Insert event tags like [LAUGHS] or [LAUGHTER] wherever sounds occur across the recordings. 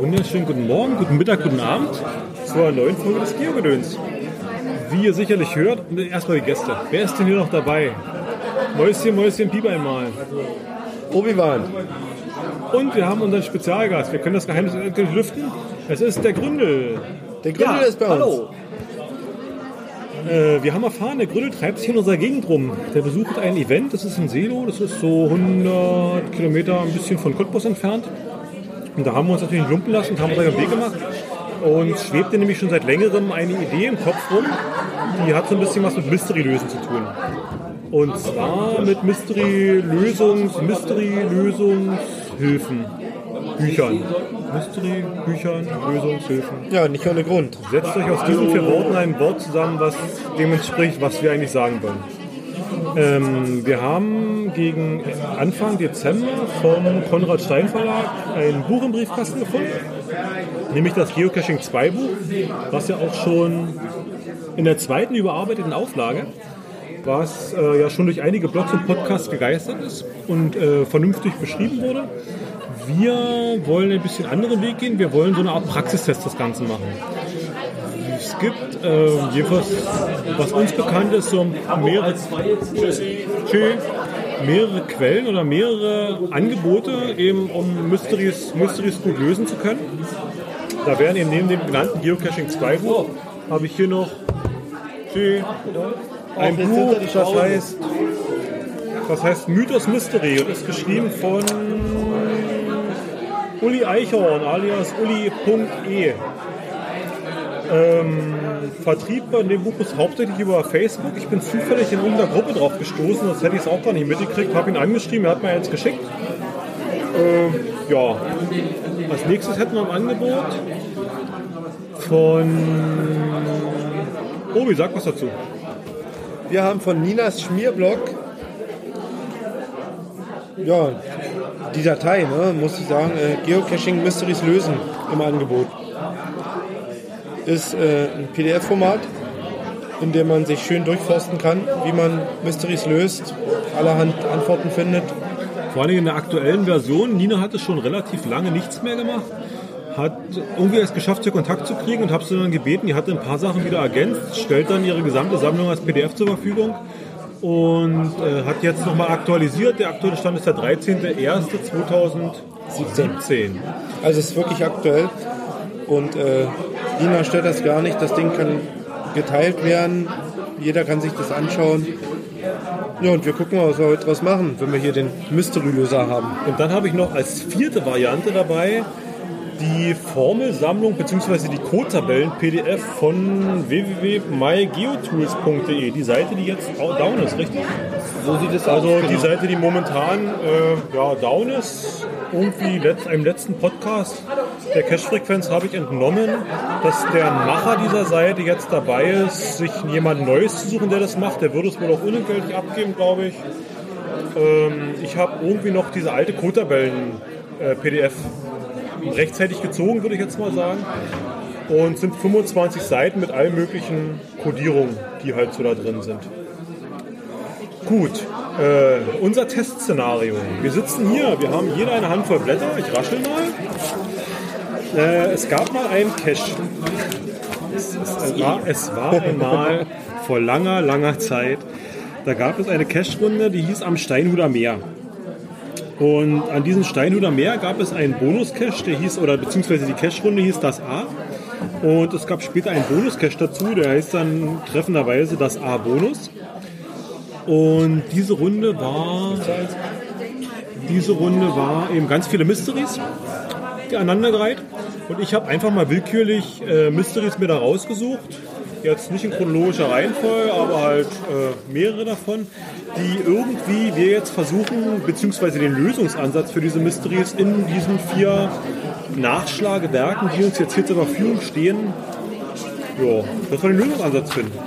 wunderschönen guten Morgen, guten Mittag, guten Abend zur neuen Folge des Geogedöns. Wie ihr sicherlich hört, erstmal die Gäste. Wer ist denn hier noch dabei? Mäuschen, Mäuschen, Piep einmal. Obi-Wan. Und wir haben unseren Spezialgast. Wir können das Geheimnis endlich lüften. Es ist der Gründel. Der Gründel ist bei uns. Hallo. Äh, wir haben erfahren, der Gründel treibt sich in unserer Gegend rum. Der besucht ein Event, das ist in Selo, das ist so 100 Kilometer ein bisschen von Cottbus entfernt. Und da haben wir uns natürlich lumpen lassen und haben uns einen Weg gemacht. Und schwebte nämlich schon seit längerem eine Idee im Kopf rum, die hat so ein bisschen was mit Mystery-Lösen zu tun. Und zwar mit Mystery-Lösungs-, Mystery-Lösungshilfen. Büchern. Mystery-Büchern, Lösungshilfen. Ja, nicht ohne Grund. Setzt euch aus diesen vier Worten ein Wort zusammen, was dem entspricht, was wir eigentlich sagen wollen. Ähm, wir haben gegen Anfang Dezember vom Konrad Stein Verlag ein Buch im Briefkasten gefunden, nämlich das Geocaching 2 Buch, was ja auch schon in der zweiten überarbeiteten Auflage, was äh, ja schon durch einige Blogs und Podcasts gegeistert ist und äh, vernünftig beschrieben wurde. Wir wollen ein bisschen anderen Weg gehen. Wir wollen so eine Art Praxistest das Ganze machen. Es gibt äh, jedenfalls, was uns bekannt ist, so mehrere, mehrere Quellen oder mehrere Angebote, eben um Mysteries, Mysteries gut lösen zu können. Da werden eben neben dem genannten Geocaching 2 Buch, habe ich hier noch ein Buch, das heißt, das heißt Mythos Mystery und ist geschrieben von Uli Eichhorn alias Uli.e. Ähm, Vertrieb bei dem Buch ist hauptsächlich über Facebook. Ich bin zufällig in irgendeiner Gruppe drauf gestoßen, das hätte ich es auch gar nicht mitgekriegt. Habe ihn angeschrieben, er hat mir jetzt geschickt. Äh, ja, als nächstes hätten wir im Angebot von Obi, sag was dazu. Wir haben von Ninas Schmierblog ja, die Datei, ne, muss ich sagen, äh, Geocaching Mysteries lösen im Angebot. Ist äh, ein PDF-Format, in dem man sich schön durchforsten kann, wie man Mysteries löst, allerhand Antworten findet. Vor allem in der aktuellen Version, Nina hat es schon relativ lange nichts mehr gemacht, hat irgendwie es geschafft, hier Kontakt zu kriegen und habe sie dann gebeten, die hat ein paar Sachen wieder ergänzt, stellt dann ihre gesamte Sammlung als PDF zur Verfügung und äh, hat jetzt nochmal aktualisiert. Der aktuelle Stand ist der 13.01.2017. Also es ist wirklich aktuell und äh, Nina stört das gar nicht. Das Ding kann geteilt werden. Jeder kann sich das anschauen. Ja, und wir gucken mal, was wir heute draus machen, wenn wir hier den Mystery-Löser haben. Und dann habe ich noch als vierte Variante dabei die Formelsammlung bzw. die Codetabellen PDF von www.mygeotools.de. Die Seite, die jetzt down ist, richtig? So sieht es Also aus. die Seite, die momentan äh, ja, down ist. Irgendwie let einem letzten Podcast der Cache-Frequenz habe ich entnommen, dass der Macher dieser Seite jetzt dabei ist, sich jemand Neues zu suchen, der das macht. Der würde es wohl auch unentgeltlich abgeben, glaube ich. Ähm, ich habe irgendwie noch diese alte Codetabellen-PDF rechtzeitig gezogen, würde ich jetzt mal sagen. Und sind 25 Seiten mit allen möglichen Codierungen, die halt so da drin sind. Gut, äh, unser Testszenario. Wir sitzen hier, wir haben jeder eine Handvoll Blätter. Ich raschel mal. Äh, es gab mal einen Cache. Es, es, war, es war einmal vor langer, langer Zeit. Da gab es eine Cache-Runde, die hieß am Steinhuder Meer. Und an diesem Steinhuder Meer gab es einen Bonus-Cache, der hieß, oder beziehungsweise die Cache-Runde hieß das A. Und es gab später einen Bonus-Cache dazu, der heißt dann treffenderweise das A-Bonus. Und diese Runde war, diese Runde war eben ganz viele Mysteries aneinandergereiht. Und ich habe einfach mal willkürlich äh, Mysteries mir da rausgesucht. Jetzt nicht in chronologischer Reihenfolge, aber halt äh, mehrere davon, die irgendwie wir jetzt versuchen, beziehungsweise den Lösungsansatz für diese Mysteries in diesen vier Nachschlagewerken, die uns jetzt hier zur Verfügung stehen, ja, dass wir den Lösungsansatz finden.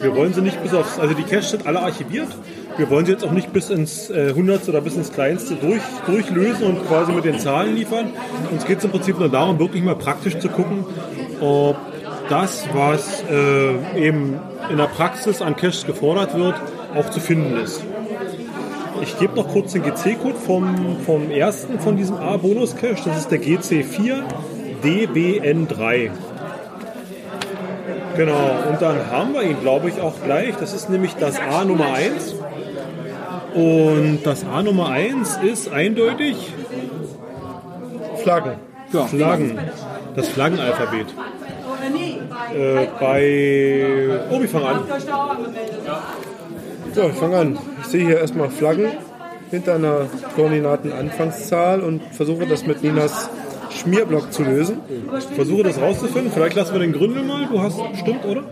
Wir wollen sie nicht bis aufs, also die Caches sind alle archiviert. Wir wollen sie jetzt auch nicht bis ins äh, Hundertste oder bis ins Kleinste durch, durchlösen und quasi mit den Zahlen liefern. Uns geht es im Prinzip nur darum, wirklich mal praktisch zu gucken, ob das, was äh, eben in der Praxis an Caches gefordert wird, auch zu finden ist. Ich gebe noch kurz den GC-Code vom, vom ersten von diesem A-Bonus-Cache. Das ist der GC4 DBN3. Genau, und dann haben wir ihn, glaube ich, auch gleich. Das ist nämlich das A Nummer 1. Und das A Nummer 1 ist eindeutig Flaggen. Ja. Flaggen. Das Flaggenalphabet. Äh, bei Obi, fang an. Ja, ich fange an. Ich sehe hier erstmal Flaggen hinter einer Koordinatenanfangszahl und versuche das mit Ninas Schmierblock zu lösen. Versuche das rauszufinden. Vielleicht lassen wir den Gründel mal. Du hast, stimmt, oder?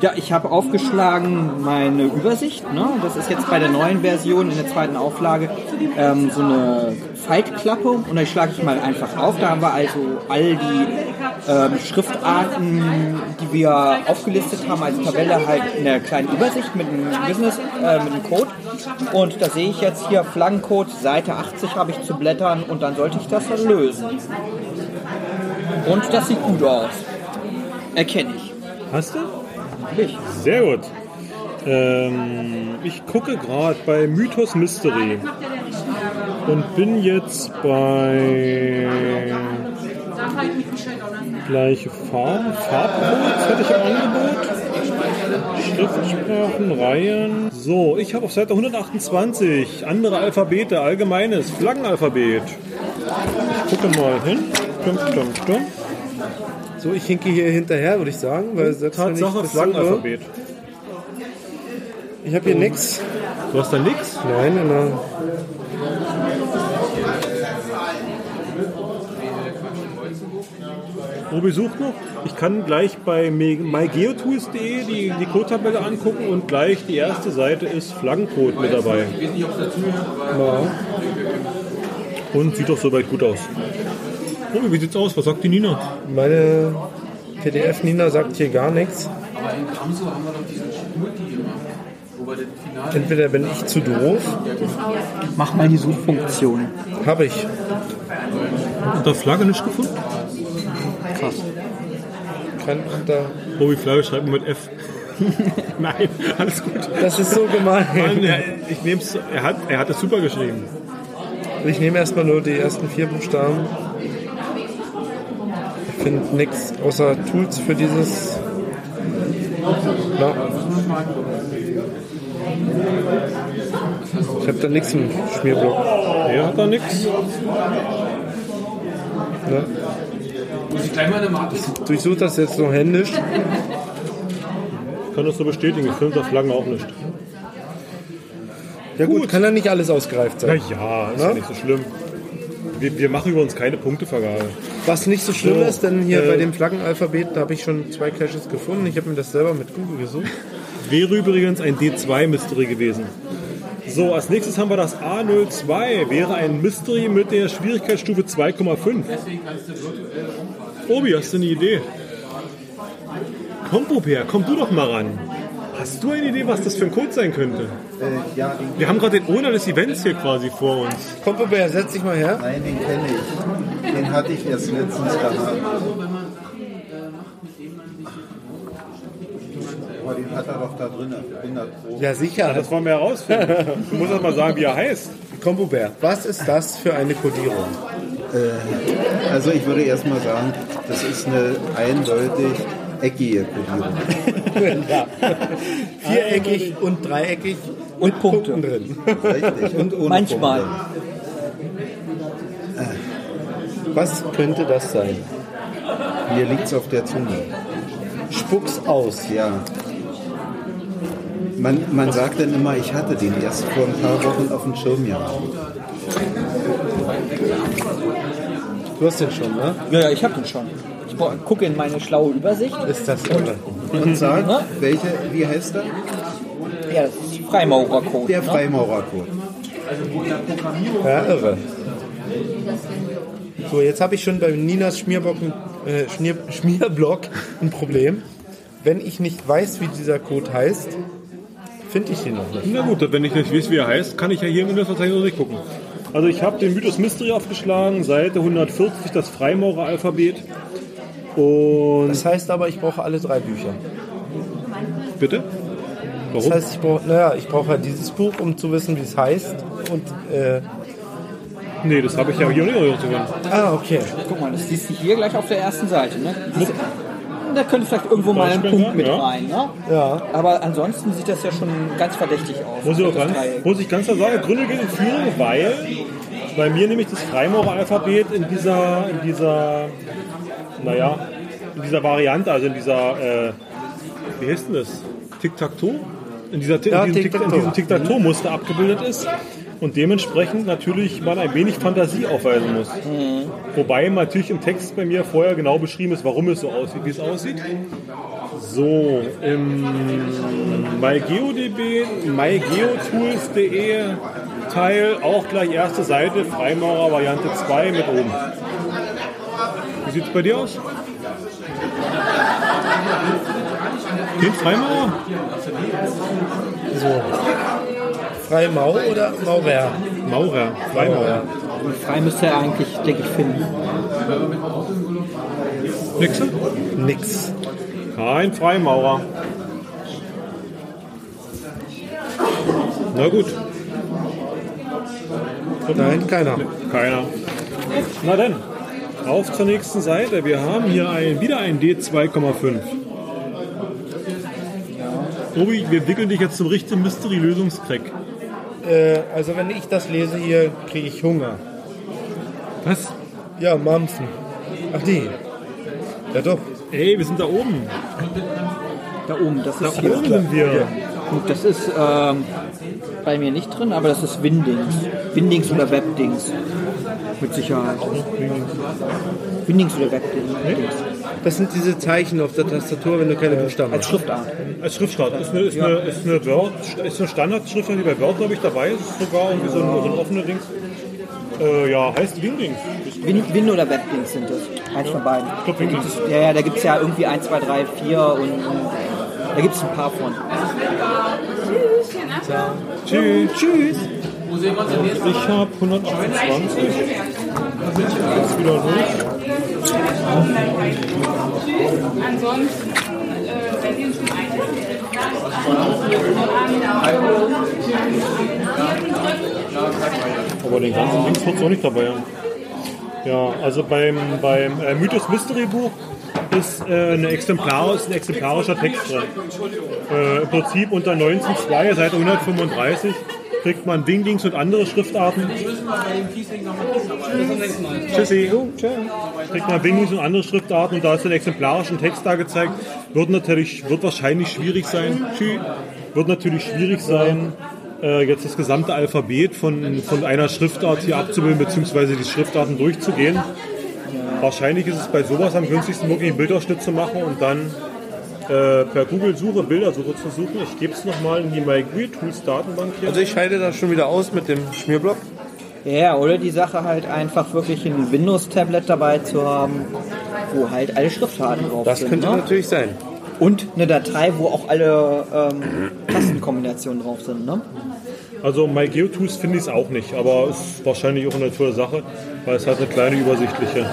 Ja, ich habe aufgeschlagen meine Übersicht. Ne? Das ist jetzt bei der neuen Version in der zweiten Auflage ähm, so eine Faltklappe und dann schlage ich mal einfach auf. Da haben wir also all die ähm, Schriftarten, die wir aufgelistet haben als Tabelle halt in der kleinen Übersicht mit einem Business, äh, mit einem Code. Und da sehe ich jetzt hier Flaggencode, Seite 80 habe ich zu blättern und dann sollte ich das dann lösen. Und das sieht gut aus. Erkenne ich. Hast du? Ich. Sehr gut. Ähm, ich gucke gerade bei Mythos Mystery und bin jetzt bei gleiche Farben, Farbcodes hätte ich im Angebot. Schriftsprachen, Reihen. So, ich habe auf Seite 128 andere Alphabete, allgemeines Flaggenalphabet. Ich gucke mal hin. Stum, stum, stum. So, ich hinke hier hinterher, würde ich sagen, weil selbst wenn ich Tatsache das suche, Flaggenalphabet. ich habe hier nichts. Du hast da nichts? Nein, in der Obi sucht noch. Ich kann gleich bei mygeotools.de die, die Code-Tabelle angucken und gleich die erste Seite ist Flaggencode mit dabei. ja. Und sieht doch soweit gut aus. Obi, wie sieht's aus? Was sagt die Nina? Meine PDF Nina sagt hier gar nichts. Aber in Kamso haben wir doch diesen Multi gemacht. Entweder bin ich zu doof, Mach mal die Suchfunktion. habe ich. Unter Flagge nicht gefunden? Krass. Kann da. Obi, Flagge schreibt mit F. [LAUGHS] Nein, alles gut. Das ist so Mann, gemein. er, ich nehm's, er, hat, er hat es super geschrieben. Ich nehme erstmal nur die ersten vier Buchstaben. Ich finde nichts außer Tools für dieses. Na. Ich habe da nichts im Schmierblock. Er hat da nichts. Ne? Muss ich gleich mal eine Matrix Durchsuche das jetzt noch händisch. Ich kann das so bestätigen. Ich finde das Flaggen auch nicht. Ja gut, Gut. kann ja nicht alles ausgereift Na sein. ja, ist Na? ja nicht so schlimm. Wir, wir machen über uns keine Punktevergabe. Was nicht so schlimm So, ist, denn hier äh, bei dem Flaggenalphabet, da habe ich schon zwei Caches gefunden. Ich habe mir das selber mit Google gesucht. Wäre übrigens ein D2-Mystery gewesen. So, als nächstes haben wir das A02. Wäre ein Mystery mit der Schwierigkeitsstufe 2,5. Obi, hast du eine Idee? Komm, Popea, komm du doch mal ran. Hast du eine Idee, was das für ein Code sein könnte? Äh, ja, Wir haben gerade den Owner des Events hier quasi vor uns. Komm, Popeye, setz dich mal her. nein, den kenne ich. Den hatte ich erst letztens gehabt. Aber den hat er doch da drin, 100 Pro. Ja, sicher. Das wollen wir herausfinden. Du musst erst mal sagen, wie er heißt. Kombobär, was ist das für eine Kodierung? Also ich würde erst mal sagen, das ist eine eindeutig eckige Kodierung. [LAUGHS] Viereckig und dreieckig Und Punkte. Punkten drin. Richtig. Und ohne Manchmal. Punkte. Was könnte das sein? Mir liegt es auf der Zunge. Spuck's aus. Ja. Man, man sagt dann immer, ich hatte den erst vor ein paar Wochen auf dem Schirm gehabt. Du hast den schon, ne? Ja, ja, ich habe den schon. Gucke in meine schlaue Übersicht. Ist das irre. Und sagt, Ne? welche, wie heißt er? Ja, das ist Freimaurercode. Der ne? Freimaurercode. Ja, irre. So, jetzt habe ich schon bei Ninas Schmierblock, äh, Schmier, Schmierblock ein Problem. Wenn ich nicht weiß, wie dieser Code heißt, finde ich ihn noch nicht. Na gut, wenn ich nicht weiß, wie er heißt, kann ich ja hier in das Verzeichnis durchgucken. Also ich habe den Mythos Mystery aufgeschlagen, Seite 140, das Freimaurer-Alphabet. Und Das heißt aber, ich brauche alle drei Bücher. bitte? Das Warum? heißt, ich brauche naja, ich brauche halt dieses Buch, um zu wissen, wie es heißt. Und, äh, Nee, das habe ich ja hier nicht sogar. ah, okay. Guck mal, das siehst du hier gleich auf der ersten Seite. Ne? Siehst Da könnte vielleicht irgendwo mal ein Punkt mit ja. rein. Ne? Ja. Aber ansonsten sieht das ja schon ganz verdächtig aus. Muss ich, auch das ganz, muss ich ganz klar sagen, Gründe gegen Führung, weil bei mir nämlich das Freimaurer-Alphabet in dieser, in dieser, naja, in dieser Variante, also in dieser, äh, wie heißt denn das? Tic-Tac-Toe? In, dieser, Ja, in diesem Tic-Tac-Toe-Muster abgebildet ist und dementsprechend natürlich man ein wenig Fantasie aufweisen muss. Wobei natürlich im Text bei mir vorher genau beschrieben ist, warum es so aussieht, wie es aussieht. So, im MyGeoDB, mygeotools.de Teil, auch gleich erste Seite, Freimaurer Variante 2 mit oben. Wie sieht es bei dir aus? Den Freimaurer? Freimau oder Maurer? Maurer, Freimaurer. Frei müsste er eigentlich, denke ich, finden. Nixe? Nix. Kein Freimaurer. Na gut, Nein, keiner. keiner. Na dann, auf zur nächsten Seite. Wir haben hier ein, wieder ein D2,5. Obi, wir wickeln dich jetzt zum richtigen Mystery-Lösungskrieg. Äh, also wenn ich das lese hier, kriege ich Hunger. Was? Ja, Mampfen. Ach nee. Ja doch. Ey, wir sind da oben. Da oben, das Da ist hier. oben sind wir. Gut, das ist ähm, bei mir nicht drin, aber das ist Windings. Windings oder Webdings. Mit Sicherheit. Windings oder Webdings. Das sind diese Zeichen auf der Tastatur, wenn du keine Buchstaben Als hast. Schriftart. Als Schriftart. Ist eine, ist eine, ist eine, Word, ist eine Standardschrift, die bei Word, glaube ich, dabei ist. Ist sogar irgendwie so ein, so ein offener Dings. Äh, ja, heißt Wingdings. Win, Win oder Webdings sind das. Eins von beiden. glaub, Da gibt es, ja, ja, da gibt es ja irgendwie 1, 2, 3, 4 und, und da gibt es ein paar von. Tschüss. Tschüss. Ich habe 128. Jetzt wieder los. Ansonsten, wenn ihr schon Aber den ganzen Dings wird es auch nicht dabei haben. Ja, also beim, beim äh, Mythos Mystery Buch ist, äh, eine Exemplar, ist ein exemplarischer Text drin. Äh, Im Prinzip unter 19.2, Seite 135, kriegt man Wingdings und andere Schriftarten. Tschüssi. Kriegt man Wingdings und andere Schriftarten und da ist ein exemplarischen Text da gezeigt. Wird natürlich, wird wahrscheinlich schwierig sein. Tschüss. Wird natürlich schwierig sein, äh, jetzt das gesamte Alphabet von, von einer Schriftart hier abzubilden, beziehungsweise die Schriftarten durchzugehen. Wahrscheinlich ist es bei sowas am günstigsten, wirklich einen Bildausschnitt zu machen und dann äh, per Google-Suche Bildersuche zu suchen. Ich gebe es nochmal in die MyGuild-Tools-Datenbank hier. Also ich scheide das schon wieder aus mit dem Schmierblock. Ja, oder die Sache halt einfach wirklich ein Windows-Tablet dabei zu haben, wo halt alle Schriftarten drauf Das sind. könnte ne? natürlich sein. Und eine Datei, wo auch alle ähm, Tastenkombinationen drauf sind. Ne? Also MyGeoTools finde ich es auch nicht, aber es ist wahrscheinlich auch eine tolle Sache, weil es halt eine kleine übersichtliche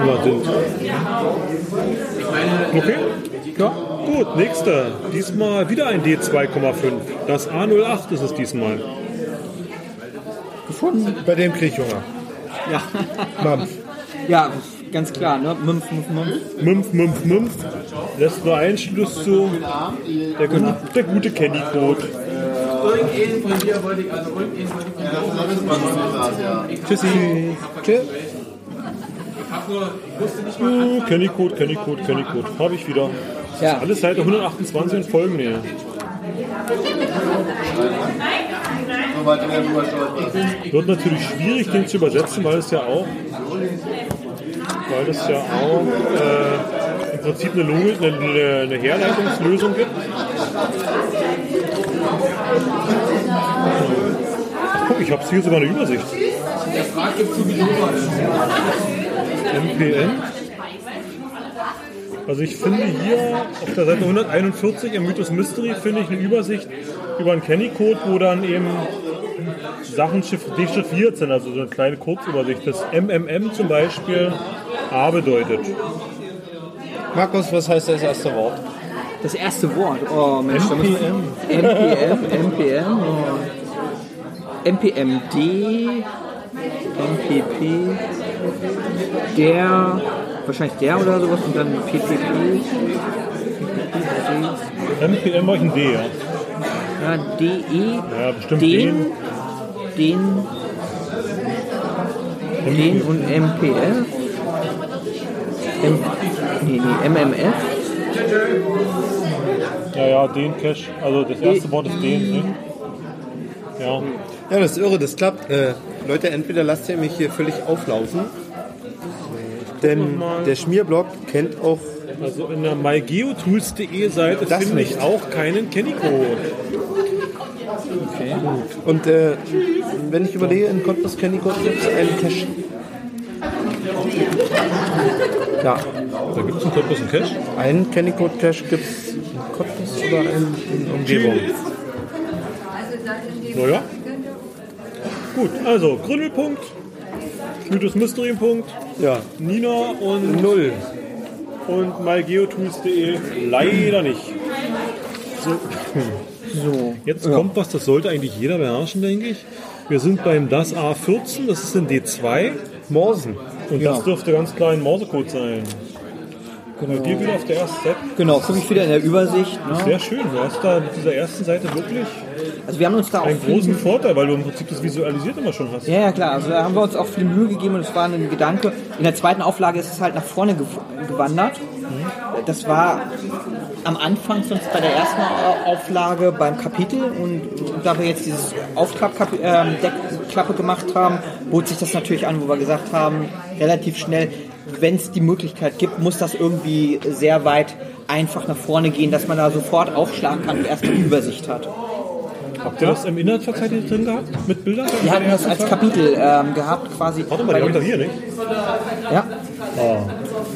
Nummer sind. Okay? Ja. Gut, nächste. Diesmal wieder ein D2,5. Das A08 ist es diesmal. Bei dem kriege ich Hunger. Ja. Mampf. ja, ganz klar. Ne? Mümpf, Mümpf, Mümpf. Mümpf, Mümpf, Mümpf. Lässt nur einen Schluss zu. Der, gu- der gute Candy-Code. Irgendeinen von dir irgendeinen wollte ich Tschüssi. Tschüss. Ich hab nur, ich Candy-Code. Habe ich wieder. Ja, Alles Seite 128 und Folgennähe. Wird natürlich schwierig, den zu übersetzen, weil es ja auch, weil es ja auch äh, im Prinzip eine, Logik, eine, eine, eine Herleitungslösung gibt. Guck, ich habe hier sogar eine Übersicht. der fragt, sowieso was. MPN. Also ich finde hier auf der Seite 141 im Mythos Mystery finde ich eine Übersicht über einen Kenny-Code, wo dann eben Sachen chiff- dechiffriert sind, also so eine kleine Kurzübersicht. Das MMM zum Beispiel A bedeutet. Markus, was heißt das erste Wort? Das erste Wort. Oh Mensch, NPM. NPM, NPM, oh. NPMD, MPP, der, wahrscheinlich der oder sowas und dann PPP. MPM war ich ein D, ja. Ja, DE, Ja, bestimmt den, den, den und MPF. M, nee, nee, MMF. Ja, ja, den Cache. Also das erste Wort ist den, ne? Ja. Ja, das ist irre, das klappt. Äh, Leute, entweder lasst ihr mich hier völlig auflaufen, denn der Schmierblock kennt auch Also in der mygeotools.de Seite finde ich auch keinen Kenny-Code. Und äh, wenn ich überlege, in Cottbus Candy Code gibt es einen Cache. Ja, Da gibt es einen Cottbus einen Cache. einen Candy Code Cache gibt es in Cottbus oder in, in Umgebung. Naja. Gut, also Gründelpunkt, Mythos Mystery Punkt, Ja, Nina und, null. und mygeotools.de leider nicht. So, So. jetzt kommt was, das sollte eigentlich jeder beherrschen, denke ich. Wir sind beim DAS A14, das ist ein D2 Morsen. und das dürfte ganz klar ein Morsecode sein. Bei dir wieder auf der ersten Seite. Genau, gucke ich wieder in der Übersicht. Ne? Sehr schön, du hast da mit dieser ersten Seite wirklich Also wir haben uns da auch einen großen Vorteil, weil du im Prinzip das visualisiert immer schon hast. Ja, ja, klar. Also da haben wir uns auch viel Mühe gegeben und es war ein Gedanke. In der zweiten Auflage ist es halt nach vorne gew- gewandert. Das war am Anfang sonst bei der ersten Au- Auflage beim Kapitel und da wir jetzt dieses Aufklappklappe ähm, Deckklappe gemacht haben, bot sich das natürlich an, wo wir gesagt haben, relativ schnell, wenn es die Möglichkeit gibt, muss das irgendwie sehr weit einfach nach vorne gehen, dass man da sofort aufschlagen kann und erstmal Übersicht hat. Habt ihr das im Inhaltsverzeichnis drin gehabt? Mit Bildern? Wir hatten das als Kapitel ähm, gehabt quasi. Warte mal, die habe ich doch hier, nicht? Ja,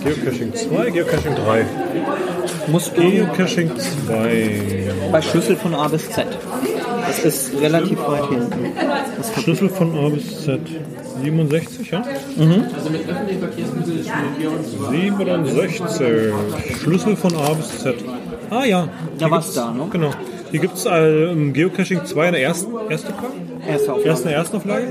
Geocaching 2, Geocaching 3. muss Geocaching 2. bei Schlüssel von A bis Z. Das ist relativ weit hinten. Schlüssel von A bis Z. 67, ja? Also mit öffentlichen Verkehrsmitteln ist Region 67. Schlüssel von A bis Z. Ah ja. Da war's gibt's- da, ne? Genau. Hier gibt es äh, Geocaching 2 in der ersten, erste Auflage. Erste Auflage. Erst in der ersten Auflage.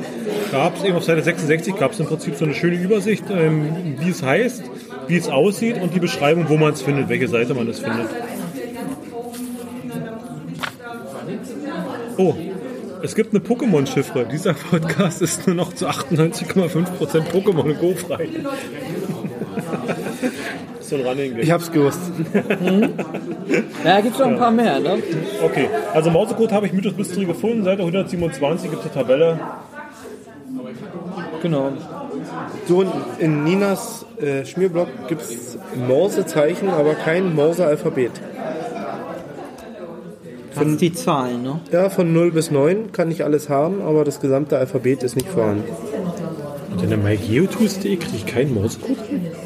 Gab es eben auf Seite 66 gab es im Prinzip so eine schöne Übersicht, ähm, wie es heißt, wie es aussieht und die Beschreibung, wo man es findet, welche Seite man es findet. Oh, es gibt eine Pokémon-Chiffre. Dieser Podcast ist nur noch zu 98,5% Pokémon Go frei. So ein Running Ich hab's gewusst. Ja, gibt es noch ein paar mehr, ne? Okay, also Mausecode habe ich Mythos Mystery gefunden. Seite 127 gibt es eine Tabelle. Genau. So, in- in Ninas äh, Schmierblock gibt es Morsezeichen, aber kein Morse-Alphabet. Das sind die Zahlen, ne? Ja, von 0 bis 9 kann ich alles haben, aber das gesamte Alphabet ist nicht vorhanden. Und in der MyGeotools.de kriege ich keinen Mausecode?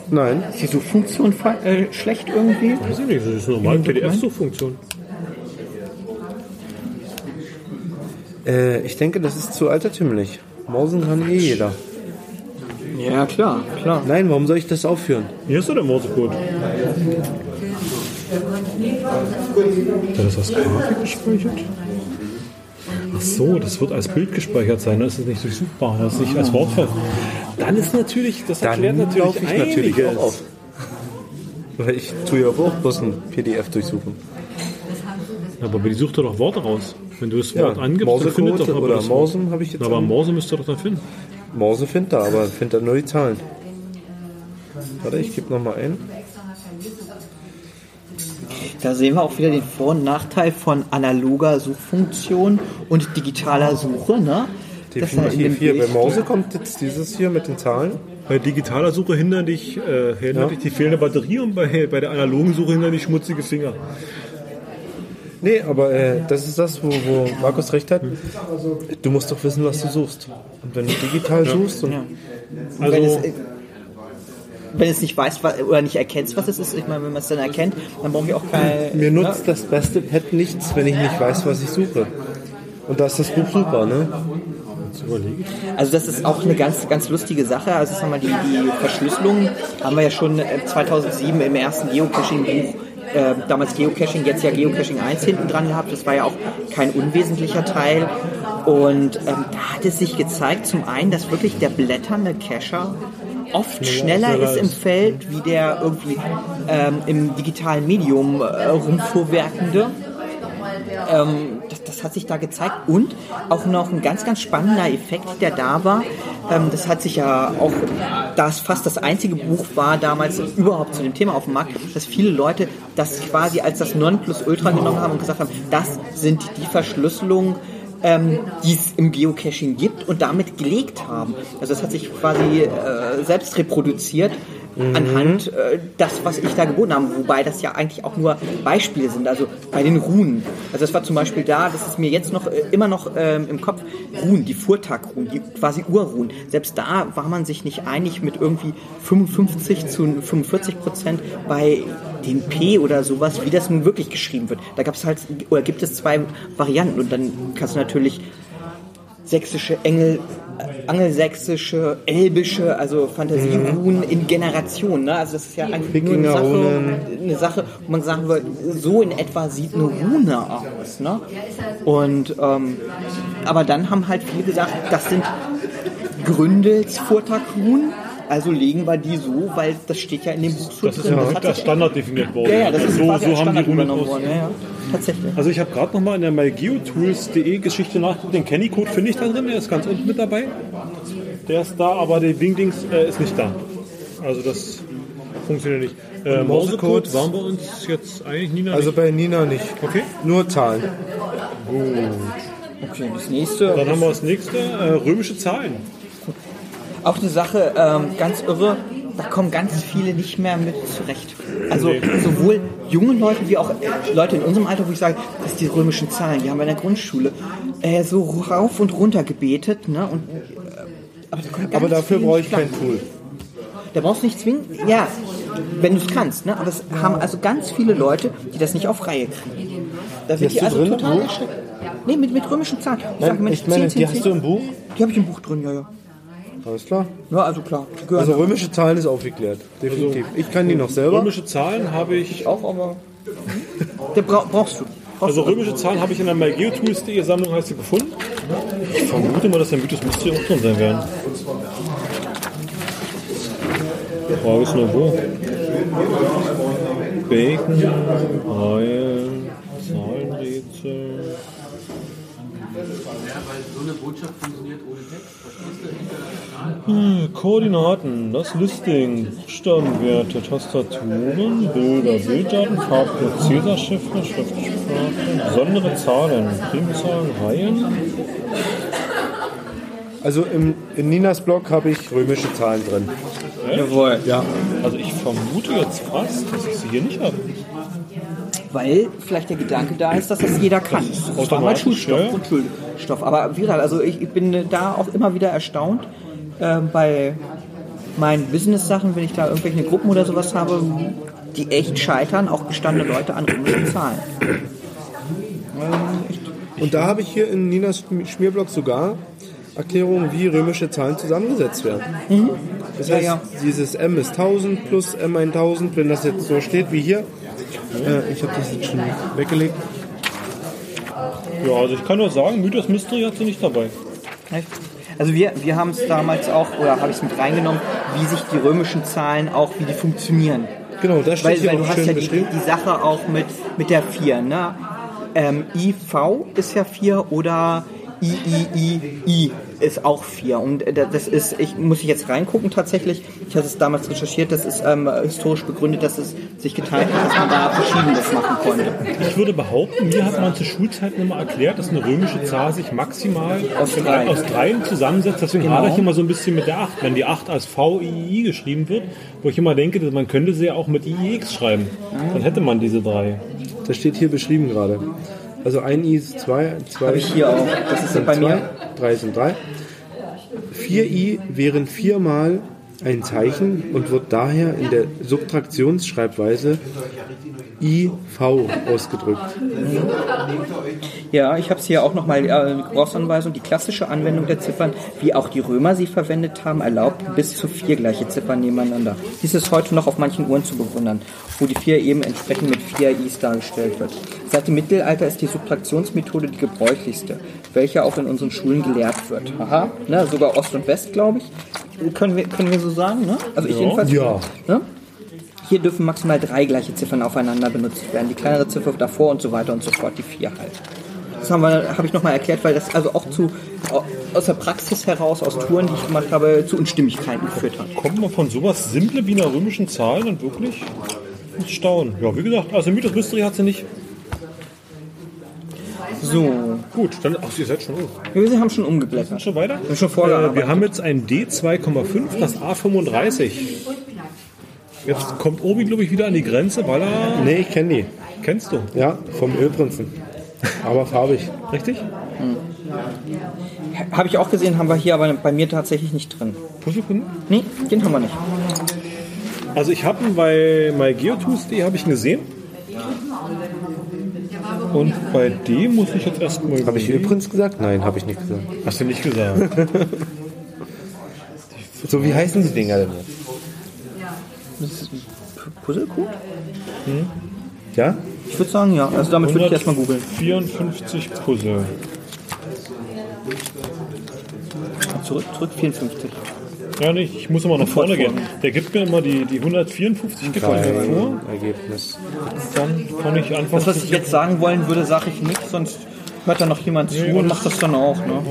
Nein, Ist die Suchfunktion äh, schlecht irgendwie? Weiß ich nicht, das ist eine normale PDF-Suchfunktion. äh, ich denke, das ist zu altertümlich. Morsen kann eh jeder. Ja, klar, klar. Nein, warum soll ich das aufführen? Hier ist doch der Mausecode. Hat das als Grafik gespeichert? Ach so, das wird als Bild gespeichert sein, das ist nicht durchsuchbar, das ist nicht als Wort Dann ist natürlich, das erklärt Dann natürlich laufe ich natürlich auch auf. Weil ich tue ja auch bloß ein PDF durchsuchen. Aber die sucht doch Worte raus. Wenn du das Ja, Wort angibst, dann findet doch aber oder das. Morsen habe ich jetzt. Aber Morse müsste doch dann finden. Morse findet er, aber findet er nur die Zahlen. Warte, ich gebe nochmal ein. Da sehen wir auch wieder den Vor- und Nachteil von analoger Suchfunktion und digitaler Suche, ne? Definitiv hier. Bei Morse kommt jetzt dieses hier mit den Zahlen. Bei digitaler Suche hindert dich, äh, hindert Ja. dich die fehlende Batterie und bei, bei der analogen Suche hindern dich schmutzige Finger. Nee, aber äh, das ist das, wo, wo Markus recht hat. Du musst doch wissen, was du suchst. Und wenn du digital suchst und Ja. Also, wenn, es, wenn es nicht weiß wa- oder nicht erkennst, was es ist, ich meine, wenn man es dann erkennt, dann brauche ich auch kein. mir nutzt das beste Pad nichts, wenn ich nicht weiß, was ich suche. Und da ist das Buch super, ne? Also das ist auch eine ganz, ganz lustige Sache. Also sagen wir, die, die Verschlüsselung haben wir ja schon äh, 2007 im ersten Geocaching-Buch äh, damals Geocaching, jetzt ja Geocaching 1 hinten dran gehabt. Das war ja auch kein unwesentlicher Teil. Und ähm, da hat es sich gezeigt, zum einen, dass wirklich der blätternde Cacher oft schneller ist im. Feld, wie der irgendwie ähm, im digitalen Medium äh, rumfuhrwerkende. Ähm, das, das hat sich da gezeigt. Und auch noch ein ganz, ganz spannender Effekt, der da war. Ähm, das hat sich ja auch, da es fast das einzige Buch war damals überhaupt zu dem Thema auf dem Markt, dass viele Leute das quasi als das Nonplusultra genommen haben und gesagt haben, das sind die Verschlüsselungen, ähm, die es im Geocaching gibt und damit gelegt haben. Also das hat sich quasi äh, selbst reproduziert anhand äh, das, was ich da geboten habe, wobei das ja eigentlich auch nur Beispiele sind, also bei den Runen. Also das war zum Beispiel da, das ist mir jetzt noch äh, immer noch ähm, im Kopf, Runen, die Furtag-Runen, die quasi Urrunen. Selbst da war man sich nicht einig mit irgendwie 55 zu 45 Prozent bei den P oder sowas, wie das nun wirklich geschrieben wird. Da gab es halt, oder gibt es zwei Varianten und dann kannst du natürlich sächsische Engel, angelsächsische, elbische, also Fantasieruhen in Generationen. Ne? Also das ist ja eigentlich nur eine Sache, eine Sache, wo man sagen würde, so in etwa sieht eine Rune aus. Ne? Und ähm, aber dann haben halt viele gesagt, das sind Gründels Furtak-Runen. Also legen wir die so, weil das steht ja in dem Buch so Das ist drin. ja Das heute hat als sich- Standard definiert worden. ja, ja, das ist so, quasi so haben die Standard Runen übernommen aus. worden. Ja, ja, tatsächlich. Also ich habe gerade noch mal in der mygeotools.de Geschichte nachgeguckt. Den Kenny-Code finde ich da drin, der ist ganz unten mit dabei. Der ist da, aber der Wingdings äh, ist nicht da. Also das funktioniert nicht. Äh, Morsecode waren wir uns jetzt eigentlich Nina Also nicht. bei Nina nicht. Okay. Nur Zahlen. Okay, das nächste. Dann haben wir das nächste, äh, römische Zahlen. Auch eine Sache, ähm, ganz irre, da kommen ganz viele nicht mehr mit zurecht. Also sowohl junge Leute wie auch Leute in unserem Alter, wo ich sage, das sind die römischen Zahlen, die haben wir in der Grundschule äh, so rauf und runter gebetet. Ne? Und, äh, aber Aber dafür brauche ich klar. kein Tool. Da brauchst du nicht zwingen, ja, wenn du es kannst. Ne? Aber es haben also ganz viele Leute, die das nicht auf Reihe kriegen. Da wird hast die also drin, total erschreckt. Nee, mit, mit römischen Zahlen. Ich Nein, mit ich meine, 10, 10, die hast du im Buch? Die habe ich im Buch drin, ja, ja. Alles klar. Ja, also klar. Also römische Zahlen ist aufgeklärt. Definitiv. Ich kann die noch selber. Römische Zahlen habe ich, auch, aber. Der bra brauchst du. Brauchst also du. römische Zahlen habe ich in der mygeotools.de Sammlung heißt sie gefunden. Ich vermute mal, dass der Mythos Mystery auch drin sein werden. Frage ist nur wo. Bacon, Reihe, Zahlenrätsel. weil so eine Botschaft funktioniert ohne Text. Hm, Koordinaten, das Listing, Buchstabenwerte, Tastaturen, Bilder, Bilddaten, Farbcode, Cäsar-Chiffre, Schriftsprache, besondere Zahlen, Primzahlen, Reihen. Also im, in Ninas Blog habe ich römische Zahlen drin. Jawohl. Ja. Also ich vermute jetzt fast, dass ich sie hier nicht habe. Weil vielleicht der Gedanke da ist, dass das jeder kann. Das war mal Schulstoff ja. und Schulstoff. Aber wie gesagt, also ich, ich bin da auch immer wieder erstaunt ähm, bei meinen Business-Sachen, wenn ich da irgendwelche Gruppen oder sowas habe, die echt scheitern, auch gestandene Leute an römischen Zahlen. Und da habe ich hier in Ninas Schmierblog sogar Erklärungen, wie römische Zahlen zusammengesetzt werden. Das heißt, Mhm. ja. dieses M ist 1000 plus M1000, wenn das jetzt so steht wie hier. Äh, ich habe das jetzt schon weggelegt. Ja, also ich kann nur sagen, Mythos Mystery hat sie nicht dabei. Echt? Also wir, wir haben es damals auch, oder habe ich es mit reingenommen, wie sich die römischen Zahlen auch, wie die funktionieren. Genau, das steht Weil, hier weil du hast ja die, die Sache auch mit, mit der 4. Ne? Ähm, IV ist ja 4 oder III ist auch 4. Und äh, das ist, ich muss ich jetzt reingucken tatsächlich. Ich hatte es damals recherchiert, das ist ähm, historisch begründet, dass es sich geteilt hat, dass man da Verschiedenes machen konnte. Ich würde behaupten, mir hat man zu Schulzeiten immer erklärt, dass eine römische Zahl sich maximal Aus drei. aus dreien zusammensetzt. Deswegen Genau. hadere ich immer so ein bisschen mit der 8. Wenn die 8 als VII geschrieben wird, wo ich immer denke, dass man könnte sie ja auch mit IX schreiben. Dann hätte man diese drei. Das steht hier beschrieben gerade. Also ein I ist zwei, zwei Habe ich hier auch. Das ist sind bei zwei, mir. drei sind drei. Vier I wären viermal ein Zeichen und wird daher in der Subtraktionsschreibweise IV ausgedrückt. Ja, ich habe es hier auch nochmal, äh, Gebrauchsanweisung. Die klassische Anwendung der Ziffern, wie auch die Römer sie verwendet haben, erlaubt bis zu vier gleiche Ziffern nebeneinander. Dies ist heute noch auf manchen Uhren zu bewundern, wo die vier eben entsprechend mit vier Is dargestellt wird. Seit dem Mittelalter ist die Subtraktionsmethode die gebräuchlichste, welche auch in unseren Schulen gelehrt wird. Aha, ne, sogar Ost und West, glaube ich. Können wir, können wir so sagen, ne? Also ich jedenfalls. Ja. Ne? Hier dürfen maximal drei gleiche Ziffern aufeinander benutzt werden. Die kleinere Ziffer davor und so weiter und so fort, die vier halt. Das habe ich nochmal erklärt, weil das also auch zu aus der Praxis heraus, aus Touren, die ich gemacht habe, zu Unstimmigkeiten geführt hat. Kommt man von sowas simple wie einer römischen Zahl dann wirklich ins Staunen? Ja, wie gesagt, also Mythos Mystery hat sie nicht. So, Gut, dann, ach, ihr seid schon oh, wir haben schon umgeblättert. schon weiter? Wir haben schon vorgearbeitet. Äh, wir haben jetzt ein D2,5, das A35. Jetzt kommt Obi, glaube ich, wieder an die Grenze, weil er... Nee, ich kenne die. Kennst du, Ja, vom Ölprinzen. Aber farbig. richtig? Habe ich auch gesehen, haben wir hier aber bei mir tatsächlich nicht drin. Puzzlekunden? Nee, den haben wir nicht. Also ich habe ihn bei MyGeoTuesday habe ich ihn gesehen. Und bei dem muss ich jetzt erstmal Habe ich Ölprinz gesagt? Nein, habe ich nicht gesagt. Hast du nicht gesagt. [LAUGHS] So, wie heißen die Dinger denn jetzt? Puzzlecode? Ja? Ich würde sagen, ja. Also damit würde ich erstmal googeln. 54 Puzzle. Zurück, zurück, 54. Ja, nicht, ich muss immer nach vorne vor. gehen. Der gibt mir immer die, die 154 gibt er mir vor. Ergebnis. Dann kann ich anfangen Das, was ich jetzt sagen wollen würde, sage ich nicht, sonst hört da noch jemand zu und macht das dann auch. Ne?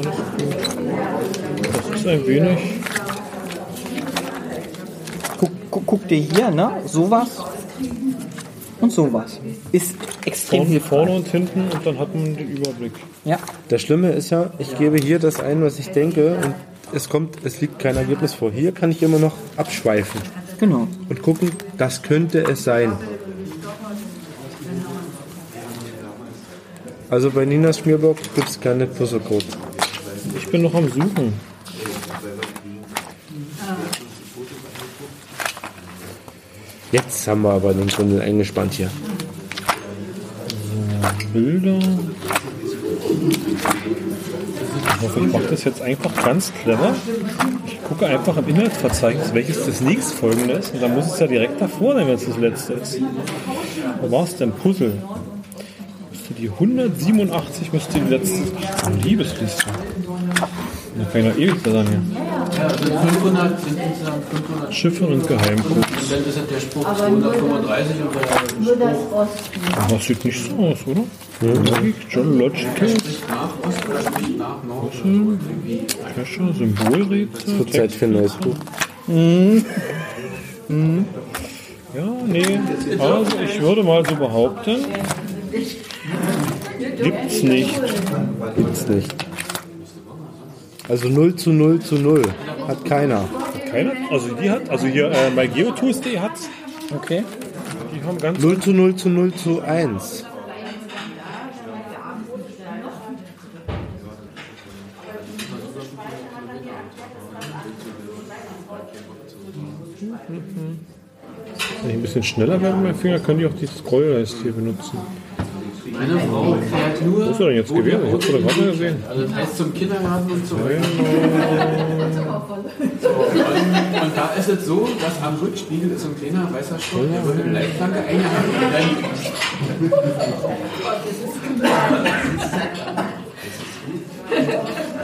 Das ist ein wenig. Guck, guck, guck dir hier, ne? Sowas und sowas. Ist extrem hilfreich. vorne und hinten und dann hat man den Überblick. Ja. Das Schlimme ist ja, ich gebe hier das ein, was ich denke und es kommt, es liegt kein Ergebnis vor. Hier kann ich immer noch abschweifen Genau. und gucken, das könnte es sein. Also bei Ninas Schmierblock gibt es keine Puzzlecode. Ich bin noch am Suchen. Jetzt haben wir aber den Tunnel eingespannt hier. Bilder. Ich hoffe, ich mache das jetzt einfach ganz clever. Ich gucke einfach im Inhaltsverzeichnis, welches das nächstfolgende ist. Und dann muss es ja direkt davor sein, wenn es das letzte ist. Wo war es denn? Puzzle. Müsste die 187 müsste die letzte. Ach, Liebesliste. Da kann ich noch ewig da sein hier. Ja, sind 500, sind insgesamt 500. Schiffe und Geheimcodes. Und dann ist halt der Spruch 235 und der Nur das Osten. Das sieht nicht so aus, oder? Logik, John Logical, nach Ost oder spricht nach Nord. Cacher, Symbolrätsel. Wird Zeit für ein neues Buch. Ja, nee. Also ich würde mal so behaupten, gibt's nicht. Gibt's nicht. Also 0 zu 0 zu 0. Hat keiner. Keiner? Also die hat, also hier äh, bei GeoTuesday hat's. Okay. Die haben ganz 0 zu 0 zu 0 zu 1. ein bisschen schneller werden mit Finger, können die auch die Scrollleiste hier benutzen. Meine Frau fährt nur. Wo ist er denn jetzt gewesen? Ich hab's doch gerade gesehen. Also das heißt zum Kindergarten und zurück. So, und, und da ist es so, dass am Rückspiegel ist ein kleiner weißer Stoff, der wird in Leitplanke eingehangen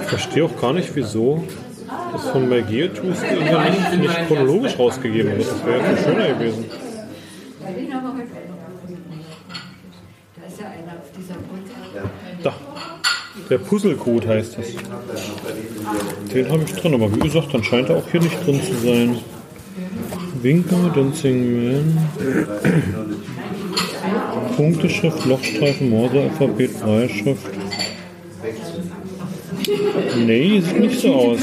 Ich verstehe auch gar nicht, wieso das von bei hier nicht, nicht chronologisch rausgegeben wird. Das wäre ja viel schöner gewesen. Da ist ja einer auf dieser Brücke. Da. Der Puzzlecode heißt das. Den habe ich drin, aber wie gesagt, dann scheint er auch hier nicht drin zu sein. Winker, Dancing Man. [CLEARS THROAT] Punkteschrift, Lochstreifen, Morsealphabet, Freischrift. Nee, sieht nicht so aus.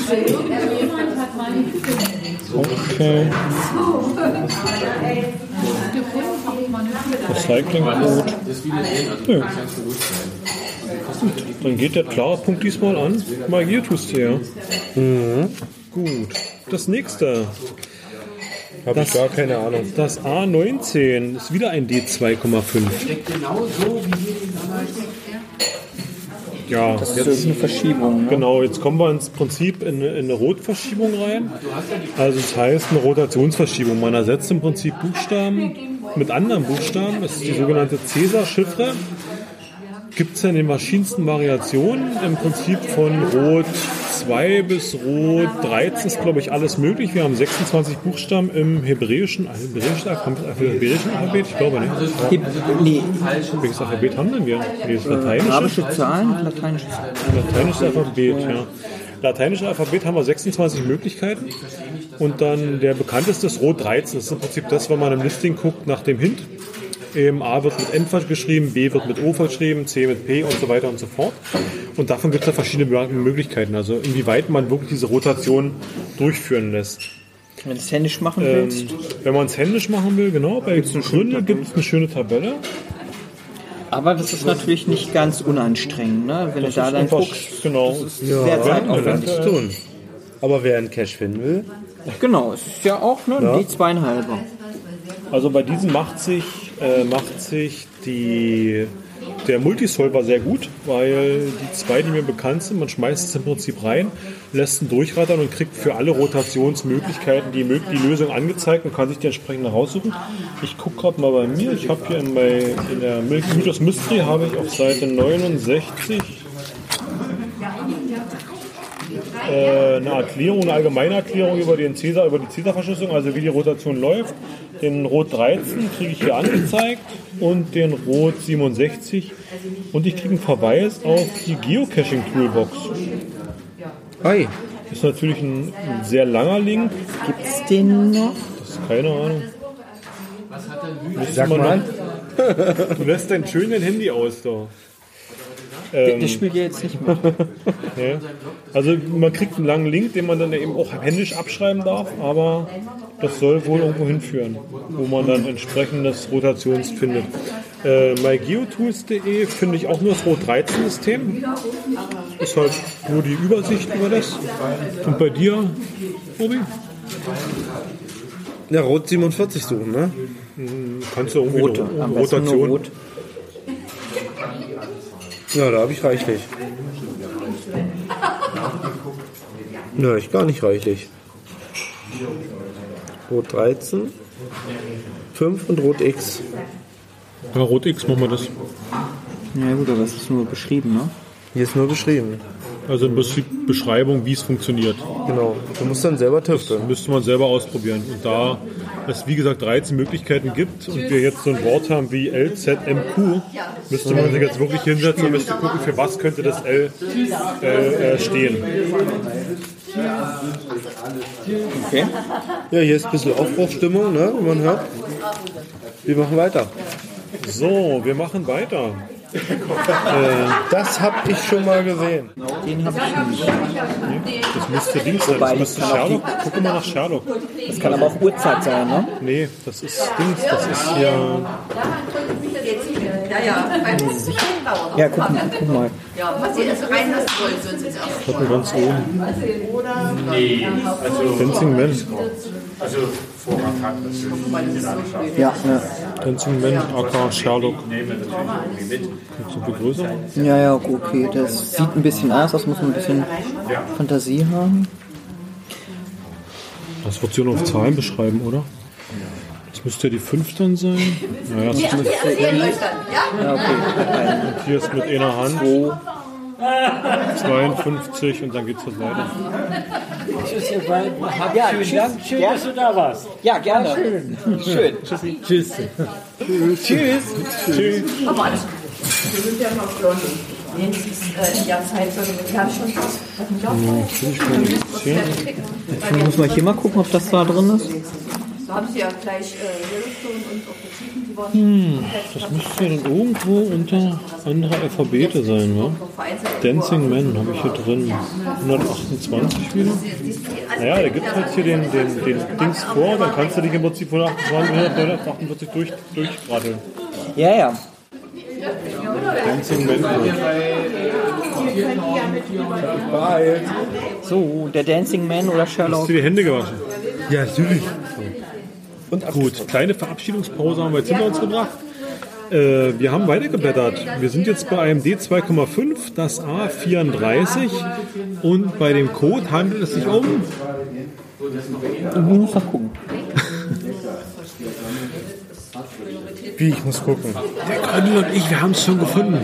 Okay. [LAUGHS] Recycling Code. das wieder sehen, also Ja. Dann geht der klare Punkt diesmal an. Mal hier tust du ja. Gut. Das nächste. Habe ich gar keine Ahnung. Das A19 ist wieder ein D2,5. Steckt genau so, wie damals. Ja, Das ist eine Verschiebung. Ne? Genau, jetzt kommen wir ins Prinzip in eine, in eine Rotverschiebung rein. Also das heißt eine Rotationsverschiebung. Man ersetzt im Prinzip Buchstaben mit anderen Buchstaben. Das ist die sogenannte Cäsar-Chiffre. Gibt es ja in den verschiedensten Variationen. Im Prinzip von Rot 2 bis Rot 13 ist, glaube ich, alles möglich. Wir haben 26 Buchstaben im hebräischen, äh, hebräischen, Alphabet- hebräischen Alphabet. Ich glaube nicht. Heb- Nee, Welches Alphabet haben denn wir? Nee, das lateinische. arabische Zahlen, lateinische Zahlen. Lateinisches Alphabet, ja. Lateinische Alphabet haben wir 26 Möglichkeiten. Und dann der bekannteste ist Rot 13. Das ist im Prinzip das, wenn man im Listing guckt nach dem Hint. Eben A wird mit N geschrieben, B wird mit O geschrieben, C mit P und so weiter und so fort. Und davon gibt es ja verschiedene Möglichkeiten. Also inwieweit man wirklich diese Rotation durchführen lässt. Wenn du es händisch machen Ähm, willst. wenn man es händisch machen will, genau, bei Gründe gibt es eine schöne Tabelle. Aber das ist natürlich nicht ganz unanstrengend, ne? wenn du da dann guckst. genau. Sehr Ja, zeitaufwendig. das tun. Aber wer einen Cash finden will, Genau, es ist ja auch ne, die zweieinhalber. Also bei diesem macht sich, äh, macht sich die, der Multisolver sehr gut, weil die zwei, die mir bekannt sind, man schmeißt es im Prinzip rein, lässt ihn durchrattern und kriegt für alle Rotationsmöglichkeiten die, die Lösung angezeigt und kann sich die entsprechend raussuchen. Ich gucke gerade mal bei mir, ich habe hier in, bei, in der Mythos Mystery habe ich auf Seite 69 äh, eine Erklärung, eine allgemeine Erklärung über den Cäsar, über die Cäsar-Verschlüsselung, also wie die Rotation läuft. Den Rot 13 kriege ich hier angezeigt und den Rot 67 und ich kriege einen Verweis auf die Geocaching Toolbox. Hi. Ist natürlich ein, sehr langer Link, Gibt's den noch? das ist keine Ahnung. Sag mal. [LAUGHS] Du lässt dein schönes Handy aus da. Der, der spielt ja jetzt nicht mehr. [LAUGHS] Ja. Also man kriegt einen langen Link, den man dann eben auch händisch abschreiben darf, aber das soll wohl irgendwo hinführen, wo man dann entsprechendes Rotations findet. Äh, mygeotools.de finde ich auch nur das Rot 13 System. Ist halt nur die Übersicht über das. Und bei dir, Obi, Ja, Rot 47 suchen, ne? kannst du irgendwie Rote, Rotation. rot. Ja, da habe ich reichlich. Ja, ich gar nicht reichlich. Rot 13, 5 und Rot X. Ja, Rot X machen wir das. Ja gut, aber es ist nur beschrieben, ne? Hier ist nur beschrieben. Also im Prinzip Beschreibung, wie es funktioniert. Genau. Du musst dann selber tüfteln. Müsste man selber ausprobieren. Und da es, wie gesagt, 13 Möglichkeiten gibt und wir jetzt so ein Wort haben wie LZMQ, müsste man sich jetzt wirklich hinsetzen und müsste gucken, für was könnte das L äh, äh, stehen. Okay. Ja, hier ist ein bisschen Aufbruchstimmung, ne? Wie man hört. Wir machen weiter. So, wir machen weiter. Das habe ich schon mal gesehen. Den habe ich nicht. Das müsste Dings sein. Das müsste das Sherlock. Guck mal nach Sherlock. Das kann aber auch Uhrzeit sein, ne? Nee, das ist Dings. Das ist hier. Ja, ja, Ja, guck, mal, guck mal. ja, was ihr erst reinlassen wollt, sonst ist auch Warte ganz oben. Dancing Man. Ja, ja. Dancing Man, AK Sherlock. Zur Begrüßung. Ja, ja, okay. Das sieht ein bisschen anders aus, muss man ein bisschen Fantasie haben. Das wird sie nur auf Zahlen beschreiben, oder? Das müsste [LAUGHS] ja die 5 dann sein. Naja, das ist mit, Ja, okay. hier ist mit einer Hand 52 und dann geht's halt weiter. Ja, vielen Dank. Schön, dass du da warst. Ja, gerne. Schön. Schön. Tschüss. Tschüss. Tschüss. Tschüss. Aber alles gut. Wir sind ja noch das ist äh, in der Zeit, so, wir haben schon was. Ich muss mal hier mal gucken, ob das da drin ist. Da haben sie ja gleich äh, Yellowstone und auch die Tiefen, die waren Das müsste ja dann irgendwo unter andere Alphabete sein, wa? vereinzelt. Dancing Man habe ich hier drin. 128 wieder. Naja, der gibt halt hier den, den, den Dings vor, dann kannst du dich im Prinzip von 148 durch, durchradeln. Ja, ja. Dancing Man. So, der Dancing Man oder Hast Sherlock. du die Hände gewaschen? Ja, natürlich. Und Gut, kleine Verabschiedungspause haben wir jetzt hinter uns gebracht. Äh, wir haben weitergeblättert. Wir sind jetzt bei einem D2,5, das A34 und bei dem Code handelt es sich um Du musst doch gucken. Wie, ich muss gucken. der Conny und ich, wir haben es schon gefunden.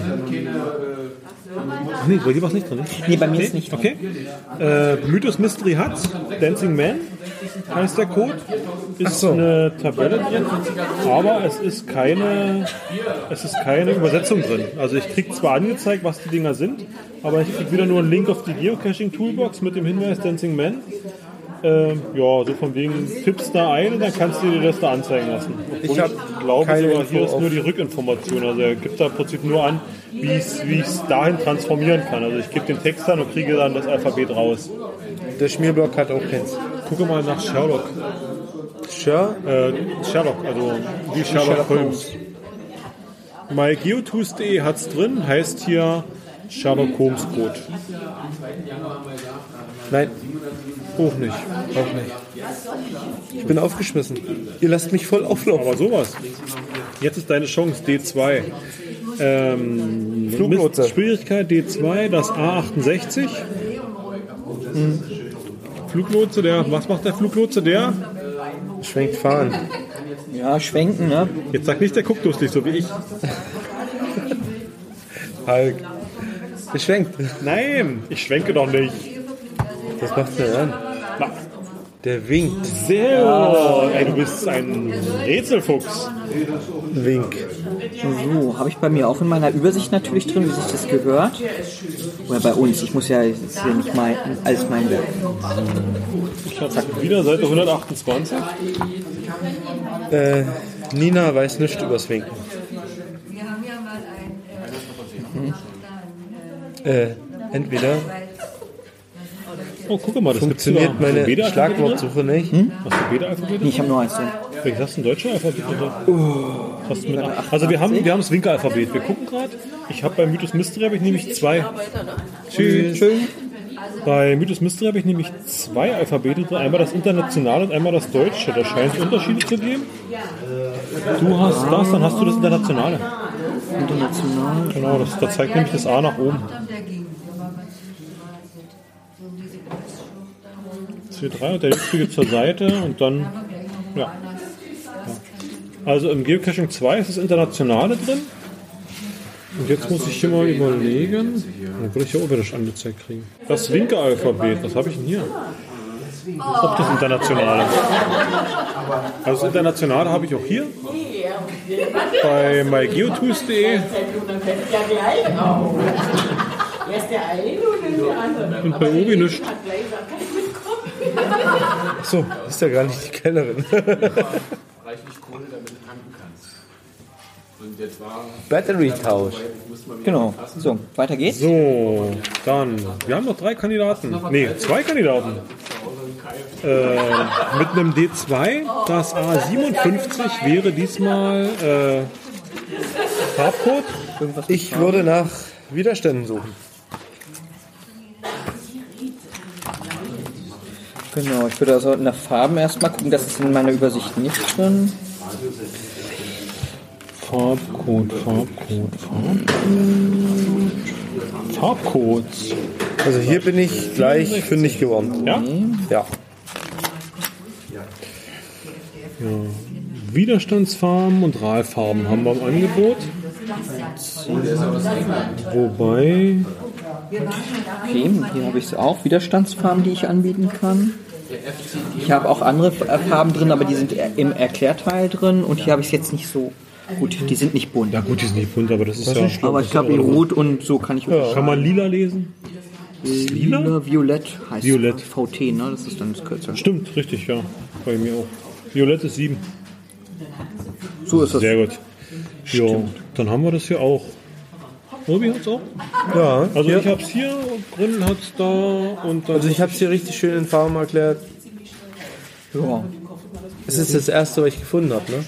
Nee, bei dir war es nicht drin, ne? Nee, bei mir ist nicht drin. Okay. Äh, Mythos Mystery Huts, Dancing Man heißt der Code. Ist so. eine Tabelle drin, aber es ist keine, es ist keine Übersetzung drin. Also ich kriege zwar angezeigt, was die Dinger sind, aber ich kriege wieder nur einen Link auf die Geocaching Toolbox mit dem Hinweis Dancing Man. Ähm, ja, so von wegen tippst da ein und dann kannst du dir das da anzeigen lassen. Obwohl Ich hab glaube sogar, Info hier ist nur die Rückinformation. Also er gibt da im Prinzip nur an, wie ich es dahin transformieren kann. Also ich gebe den Text an und kriege dann das Alphabet raus. Der Schmierblock hat auch keins. Gucke mal nach Sherlock. Sure? Äh, Sherlock, also wie Sherlock, Sherlock Holmes. MyGeotools.de hat es drin, heißt hier Sherlock Holmes Code. Nein, Auch nicht. auch nicht. Ich bin aufgeschmissen. Ihr lasst mich voll auflaufen. Aber sowas. Jetzt ist deine Chance, D2. Ähm, Fluglotse. Schwierigkeit D2, das A68. Hm. Fluglotse, der, was macht der Fluglotse? Der? Schwenkt fahren. Ja, schwenken, ne? Jetzt sag nicht, der guckt lustig, so wie ich. Hulk. Der schwenkt. Nein, ich schwenke doch nicht. Was macht der an? Na, Der winkt. sehr gut. Ey, du bist ein Rätselfuchs. Wink. So, habe ich bei mir auch in meiner Übersicht natürlich drin, wie sich das gehört. Oder bei uns, ich muss ja, das ist ja nicht mein, alles mein Werk. Ich hab's wieder Seite 128. Äh, Nina weiß nichts übers Winken. Wir haben ja mal ein äh, Äh, entweder Oh, guck mal, das funktioniert gibt's meine Schlagwortsuche nicht. Hast du Beta-Alphabet? Nee, ich habe nur eins drin. Welches hast du ein deutsches Alphabet? Oder? Hast du mit, also wir haben, wir haben das Winkel-Alphabet. Wir gucken gerade. Ich habe bei Mythos Mystery habe ich nämlich zwei. Tschüss. Bei Mythos Mystery habe ich nämlich zwei Alphabete drin. Einmal das internationale und einmal das deutsche. Da scheint es Unterschiede zu geben. Du hast das, dann hast du das internationale. International. Genau, das, da zeigt nämlich das A nach oben. dann der Gegenüber, was so diese C3 und der jetzige zur Seite und dann, ja. ja. Also im Geocaching 2 ist das Internationale drin. Und jetzt muss ich hier mal überlegen. Dann würde ich ja Oberisch angezeigt kriegen. Das Winke-Alphabet, was habe ich denn hier? Das ist auch das Internationale. Also das Internationale habe ich auch hier. Bei mygeotools.de und bei Obi nicht. Achso, ist ja gar nicht die Kellnerin. reichlich Kohle, damit du tanken kannst. Und jetzt war, Battery-Tausch. Genau. So, weiter geht's. So, dann, wir haben noch drei Kandidaten. Nee, zwei Kandidaten. Äh, mit einem D2, das A57 wäre diesmal äh, Farbcode. Ich würde nach Widerständen suchen. Genau, ich würde also nach Farben erstmal gucken, das ist in meiner Übersicht nicht drin. Farbcode, Farbcode, Farbcode. Farbcodes. Also hier bin ich gleich fündig geworden. Ja? Ja. Widerstandsfarben und Rahlfarben haben wir im Angebot. Wobei, Okay, hier habe ich es auch, Widerstandsfarben, die ich anbieten kann. Ich habe auch andere Farben drin, aber die sind im Erklärteil drin und hier habe ich es jetzt nicht so. Gut, die sind nicht bunt. ja gut, die sind nicht bunt, aber das ist ja. aber ich glaube in Rot und so kann ich Kann man lila lesen? lila? lila, Violett heißt Violett. VT, ne? Das ist dann das Kürzel. Stimmt, richtig, ja. Bei mir auch. Violett ist 7. So ist das. Sehr gut. Ja, dann haben wir das hier auch. Obi hat's auch? Ja, Also hier. ich hab's hier, Gründen hat's da und dann also ich habe es hier richtig schön in Farben erklärt. Ja. Es ist das erste, was ich gefunden habe, ne?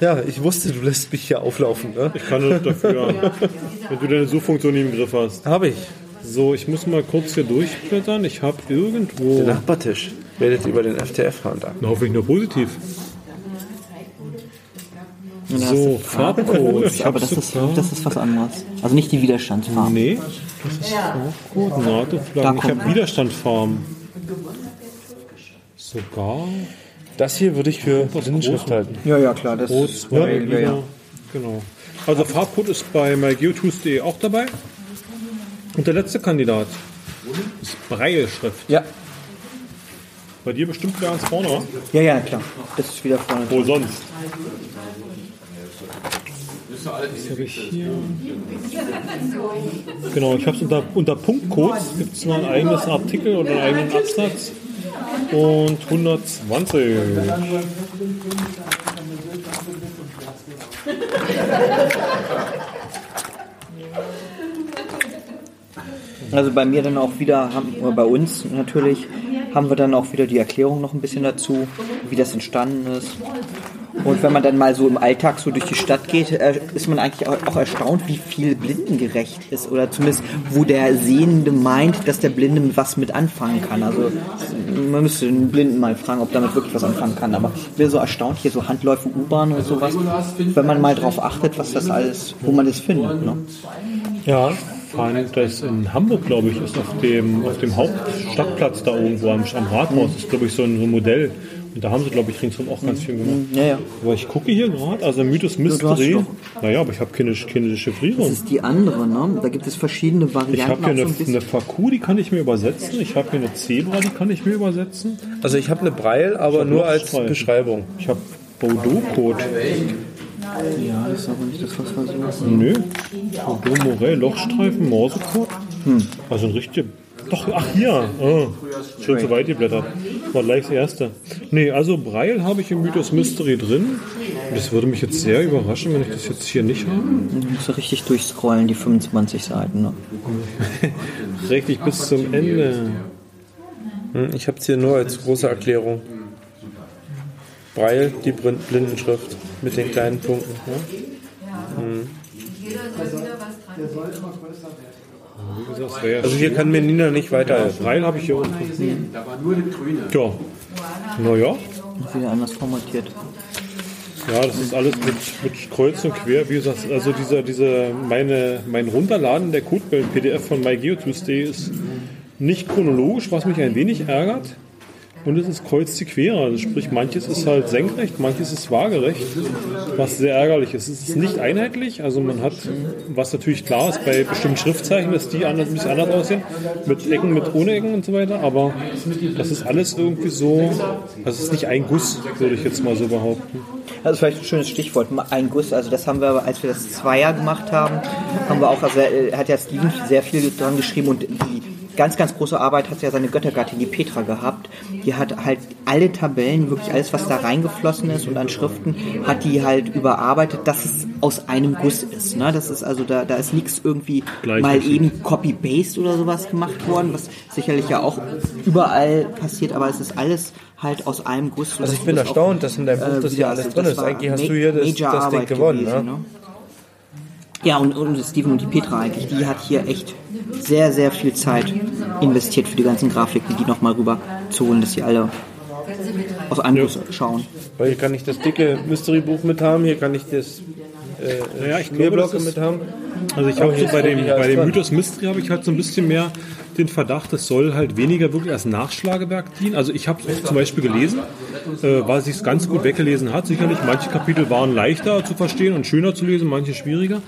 Ja, ich wusste, du lässt mich hier auflaufen, ne? ich kann nicht dafür, [LAUGHS] wenn du deine Suchfunktion nicht im Griff hast. Habe ich. So, ich muss mal kurz hier durchblättern. Ich habe Der irgendwo. Nachbartisch. redet über den FTF-Hunter. Hoffentlich nur positiv. Hast So, Farbcodes. Aber das ist, das ist was anderes. Also nicht die Widerstandsfarben. Nee, das ist auch gut. Da NATO-Flaggen. Ich kommt- habe Widerstandfarben. Sogar Das hier würde ich für Blindenschrift halten. Ja, ja, klar. Das Rot, ist zwei, ja, ja. Genau. Also Farbcode ist bei mygeotools.de auch dabei. Und der letzte Kandidat ist Breilschrift. Ja. Bei dir bestimmt wieder ganz vorne, wa? ja, ja, klar. Das ist wieder vorne. Wo sonst? Was habe ich hier? [LAUGHS] Genau, ich habe es unter, unter Punktcodes. Gibt es noch ein eigenes Artikel oder einen eigenen Absatz. Und 120. Also bei mir dann auch wieder, haben, oder bei uns natürlich, haben wir dann auch wieder die Erklärung noch ein bisschen dazu, wie das entstanden ist. Und wenn man dann mal so im Alltag so durch die Stadt geht, äh, ist man eigentlich auch erstaunt, wie viel blindengerecht ist. Oder zumindest, wo der Sehende meint, dass der Blinde was mit anfangen kann. Also man müsste den Blinden mal fragen, ob damit wirklich was anfangen kann. Aber ich bin so erstaunt, hier so Handläufe, U-Bahn und sowas, wenn man mal drauf achtet, was das alles, wo man das findet. Ne? Ja, fand das in Hamburg, glaube ich, ist auf dem, auf dem Hauptstadtplatz da irgendwo am, am Rathaus. ist, glaube ich, so ein, so ein Modell. Da haben sie, glaube ich, ringsum auch ganz viel gemacht. Ja, ja. Aber ich gucke hier gerade, also Mythos Mystery. Naja, aber ich habe keine, keine Das Chiffrierung. ist die andere, ne? Da gibt es verschiedene Ich Varianten. habe hier eine, so ein eine Faku, die kann ich mir übersetzen. Ich habe hier eine Zebra, die kann ich mir übersetzen. Also ich habe eine Breil, aber nur als. Beschreibung. Ich habe Bordeaux-Code. Ja, das ist aber nicht das, was wir suchen. Nö. Bordeaux Morel, Lochstreifen, Morsecode. Hm. Also ein richtiger. Doch, ach hier. Ah, schon zu weit geblättert. War gleich das erste. Nee, also Breil habe ich im Mythos Mystery drin. Und Das würde mich jetzt sehr überraschen, wenn ich das jetzt hier nicht habe. Du musst so richtig durchscrollen, die 25 Seiten. Ne? [LAUGHS] Richtig bis zum Ende. Hm, Ich habe es hier nur als große Erklärung. Breil, die Blindenschrift mit den kleinen Punkten. Ne? Jeder soll wieder was dran. Wie gesagt, das wäre Also hier kann mir Nina nicht weiterhelfen. Breil habe ich hier unten. Da war nur das Grüne. Ja. Naja. Wieder anders formatiert. Ja, das ist alles mit, mit Kreuz und Quer. Wie gesagt, also dieser, dieser, meine, mein Runterladen der Codewelt-PDF von MyGeoTuesday ist nicht chronologisch, was mich ein wenig ärgert. Und es ist kreuz die quer. Also sprich, manches ist halt senkrecht, manches ist waagerecht, was sehr ärgerlich ist. Es ist nicht einheitlich, also man hat, was natürlich klar ist, bei bestimmten Schriftzeichen, dass die anders, ein bisschen anders aussehen, mit Ecken, mit ohne Ecken und so weiter, aber das ist alles irgendwie so, das ist nicht ein Guss, würde ich jetzt mal so behaupten. Ist vielleicht ein schönes Stichwort, ein Guss. Also das haben wir, als wir das Zweier gemacht haben, haben wir auch, also hat ja Steven sehr viel dran geschrieben und die ganz, ganz große Arbeit hat ja seine Göttergattin, die Petra, gehabt. Die hat halt alle Tabellen, wirklich alles, was da reingeflossen ist und an Schriften, hat die halt überarbeitet, dass es aus einem Guss ist. Ne? Das ist also, da, da ist nichts irgendwie Gleich mal eben Copy-Paste oder sowas gemacht worden, was sicherlich ja auch überall passiert, aber es ist alles halt aus einem Guss. Also ich bin erstaunt, dass in deinem Buch das hier alles drin ist. Eigentlich hast du hier das, das Ding gewonnen. Ne? Ja, und, und Steven und die Petra eigentlich, die hat hier echt sehr, sehr viel Zeit investiert für die ganzen Grafiken, die nochmal rüber zu holen, dass sie alle aus einem Guss schauen. Weil hier kann ich das dicke Mystery-Buch mit haben, hier kann ich das äh, Ja, ich glaube, Schmierblocke das ist- mit haben. Also ich habe hier so bei dem, bei dem. Mythos Mystery habe ich halt so ein bisschen mehr den Verdacht, es soll halt weniger wirklich als Nachschlagewerk dienen. Also ich habe es zum Beispiel gelesen, äh, weil es sich ganz gut weggelesen hat. Sicherlich, manche Kapitel waren leichter zu verstehen und schöner zu lesen, manche schwieriger.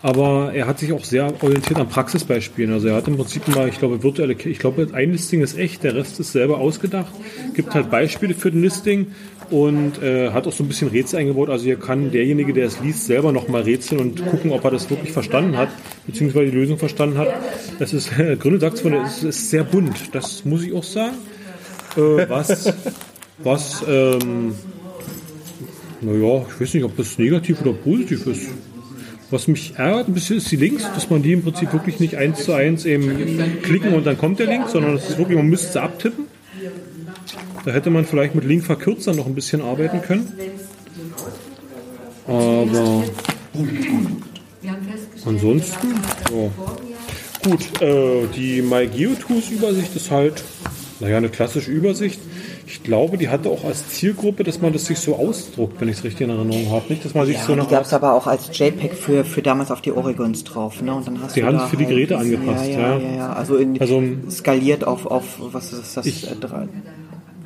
Aber er hat sich auch sehr orientiert an Praxisbeispielen. Also er hat im Prinzip mal, ich glaube, virtuelle, ich glaube, ein Listing ist echt, der Rest ist selber ausgedacht. Gibt halt Beispiele für den Listing und äh, hat auch so ein bisschen Rätsel eingebaut. Also hier kann derjenige, der es liest, selber nochmal rätseln und gucken, ob er das wirklich verstanden hat, beziehungsweise die Lösung verstanden hat. Es ist, äh, Gründe sagt von, es ist sehr bunt. Das muss ich auch sagen. Äh, was, was, ähm, naja, ich weiß nicht, ob das negativ oder positiv ist. Was mich ärgert ein bisschen ist die Links, dass man die im Prinzip wirklich nicht eins zu eins eben klicken und dann kommt der Link, sondern es ist wirklich, man müsste sie abtippen. Da hätte man vielleicht mit Link verkürzt noch ein bisschen arbeiten können. Aber ansonsten, ja. Gut, äh, die MyGeoTools-Übersicht ist halt, naja, eine klassische Übersicht. Ich glaube, die hatte auch als Zielgruppe, dass man das sich so ausdruckt, wenn ich es richtig in Erinnerung habe. Nicht, dass man sich Ja, so die gab es aber auch als JPEG für, für damals auf die Oregons drauf. Ne? Und dann hast Die haben es für die halt Geräte diese- angepasst, Ja, ja. ja, ja. Also, in, Also, skaliert auf, auf was ist das? Ich- äh, drei-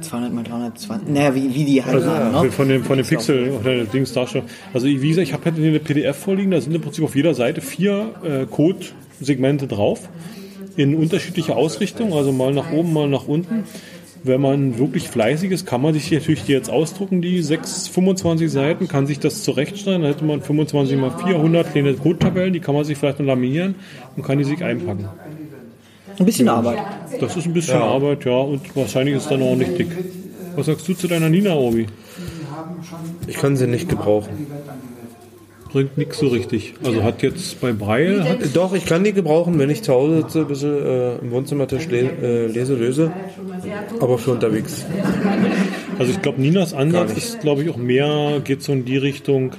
200 mal 320. Naja, wie, wie die halt Also waren. Ne? von dem, von dem Pixel oder Dings Darstellung. Also wie gesagt, ich habe halt eine PDF vorliegen, da sind im Prinzip auf jeder Seite vier äh, Code-Segmente drauf in unterschiedlicher Ausrichtung, also mal nach oben, mal nach unten. Wenn man wirklich fleißig ist, kann man sich die natürlich die jetzt ausdrucken, die 6, 25 Seiten, kann sich das zurechtschneiden. Dann hätte man 25 mal 400 kleine Code-Tabellen, die kann man sich vielleicht noch laminieren und kann die sich einpacken. Ein bisschen Arbeit. Das ist ein bisschen Arbeit, ja, und wahrscheinlich ist dann auch nicht dick. Was sagst du zu deiner Nina, Obi? Ich kann sie nicht gebrauchen. Bringt nichts so richtig. Also hat jetzt bei hat, Doch, ich kann die gebrauchen, wenn ich zu Hause sitze, ein bisschen äh, im Wohnzimmertisch le äh, lese, löse. Aber für unterwegs. also ich glaube, Ninas Ansatz ist, glaube ich, auch mehr, geht so in die Richtung,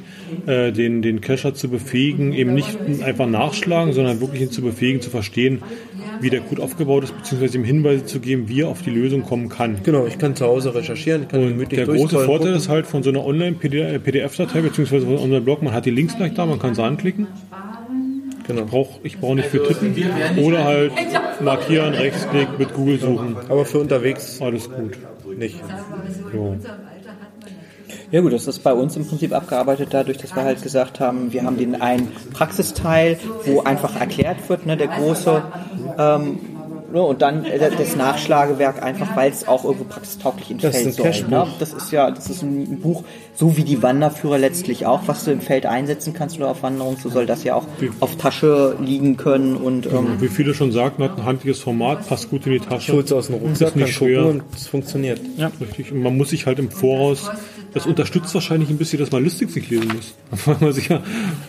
äh, den, den Cacher zu befähigen, eben nicht einfach nachschlagen, sondern wirklich ihn zu befähigen, zu verstehen, wie der Code aufgebaut ist, beziehungsweise ihm Hinweise zu geben, wie er auf die Lösung kommen kann. Genau, ich kann zu Hause recherchieren, kann Und der große Vorteil gucken. ist halt von so einer Online-PDF-Datei, beziehungsweise von unserem Blog, man hat die Links gleich da, man kann sie anklicken. Genau. Brauch, ich brauche nicht für tippen. Oder halt markieren, Rechtsklick, mit Google suchen. Aber für unterwegs Alles gut. nicht. Ja. Ja gut, das ist bei uns im Prinzip abgearbeitet dadurch, dass wir halt gesagt haben, wir haben den einen Praxisteil, wo einfach erklärt wird, ne, der große, ähm, ne, und dann äh, das Nachschlagewerk einfach, weil es auch irgendwo praxistauglich im Das ist Feld ein soll. Ne? Das ist ja, das ist ein Buch, so wie die Wanderführer letztlich auch, was du im Feld einsetzen kannst oder auf Wanderung, so soll das ja auch auf Tasche liegen können und ähm, Wie viele schon sagten, hat ein handliches Format, passt gut in die Tasche. Ich hol's aus dem Rucksack, Ist nicht schwer. und es funktioniert. Ja, richtig. Und man muss sich halt im Voraus, das unterstützt wahrscheinlich ein bisschen, dass man Listings nicht lesen muss. [LAUGHS] Sich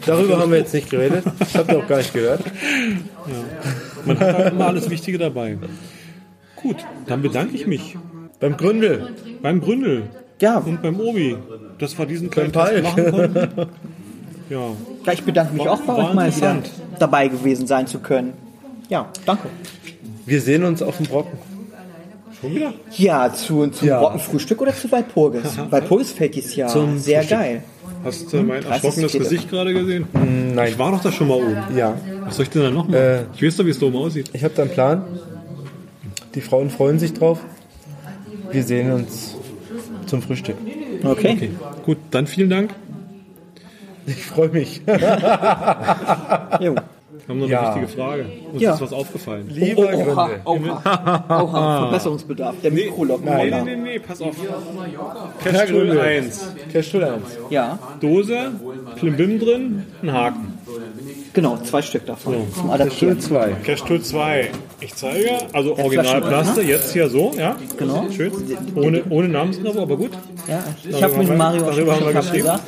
Darüber haben wir jetzt nicht geredet. Das habt ihr auch gar nicht gehört. [LAUGHS] man hat halt immer alles Wichtige dabei. Gut, dann bedanke ich mich Beim Gründel. beim Gründel ja, und beim Obi, dass wir diesen kleinen Test machen konnten. [LAUGHS] Ja, ja, ich bedanke mich auch bei war euch mal wieder dabei gewesen sein zu können. Ja, danke. Wir sehen uns auf dem Brocken. schon wieder? Ja, zu, zum Ja. Brockenfrühstück oder zu Walpurgis? [LAUGHS] Walpurgis fällt dieses Jahr sehr geil. Hast du mein 30 erschrockenes. Gesicht gerade gesehen? Nein. Ich war doch da schon mal oben. Ja, Was soll ich denn da noch machen? Äh. ich weiß doch, wie es da oben aussieht. ich habe da einen Plan. Die Frauen freuen sich drauf. Wir sehen uns zum Frühstück. Okay. Okay, gut, dann vielen Dank. Ich freue mich. [LAUGHS] Jo. Wir haben noch eine Ja. wichtige Frage. Uns Ja. ist was aufgefallen. Lieber Oha, Gründel. oha, oha, Verbesserungsbedarf. Der Mikrolock. Nee, nee, nee, nee, pass auf. Gründel. 1. Cash 1. Ja, Dose, Klimbim drin, ein Haken. Genau, zwei Stück davon. Zum Cash Adaptieren. 2. Cashtool 2. Ich zeige, also Der Originalplaste, jetzt hier so, ja. Genau. Schön. Ohne, ohne Namensnummer, aber gut. Ja, ich habe mit Mario auch schon darüber haben wir geschrieben. gesagt.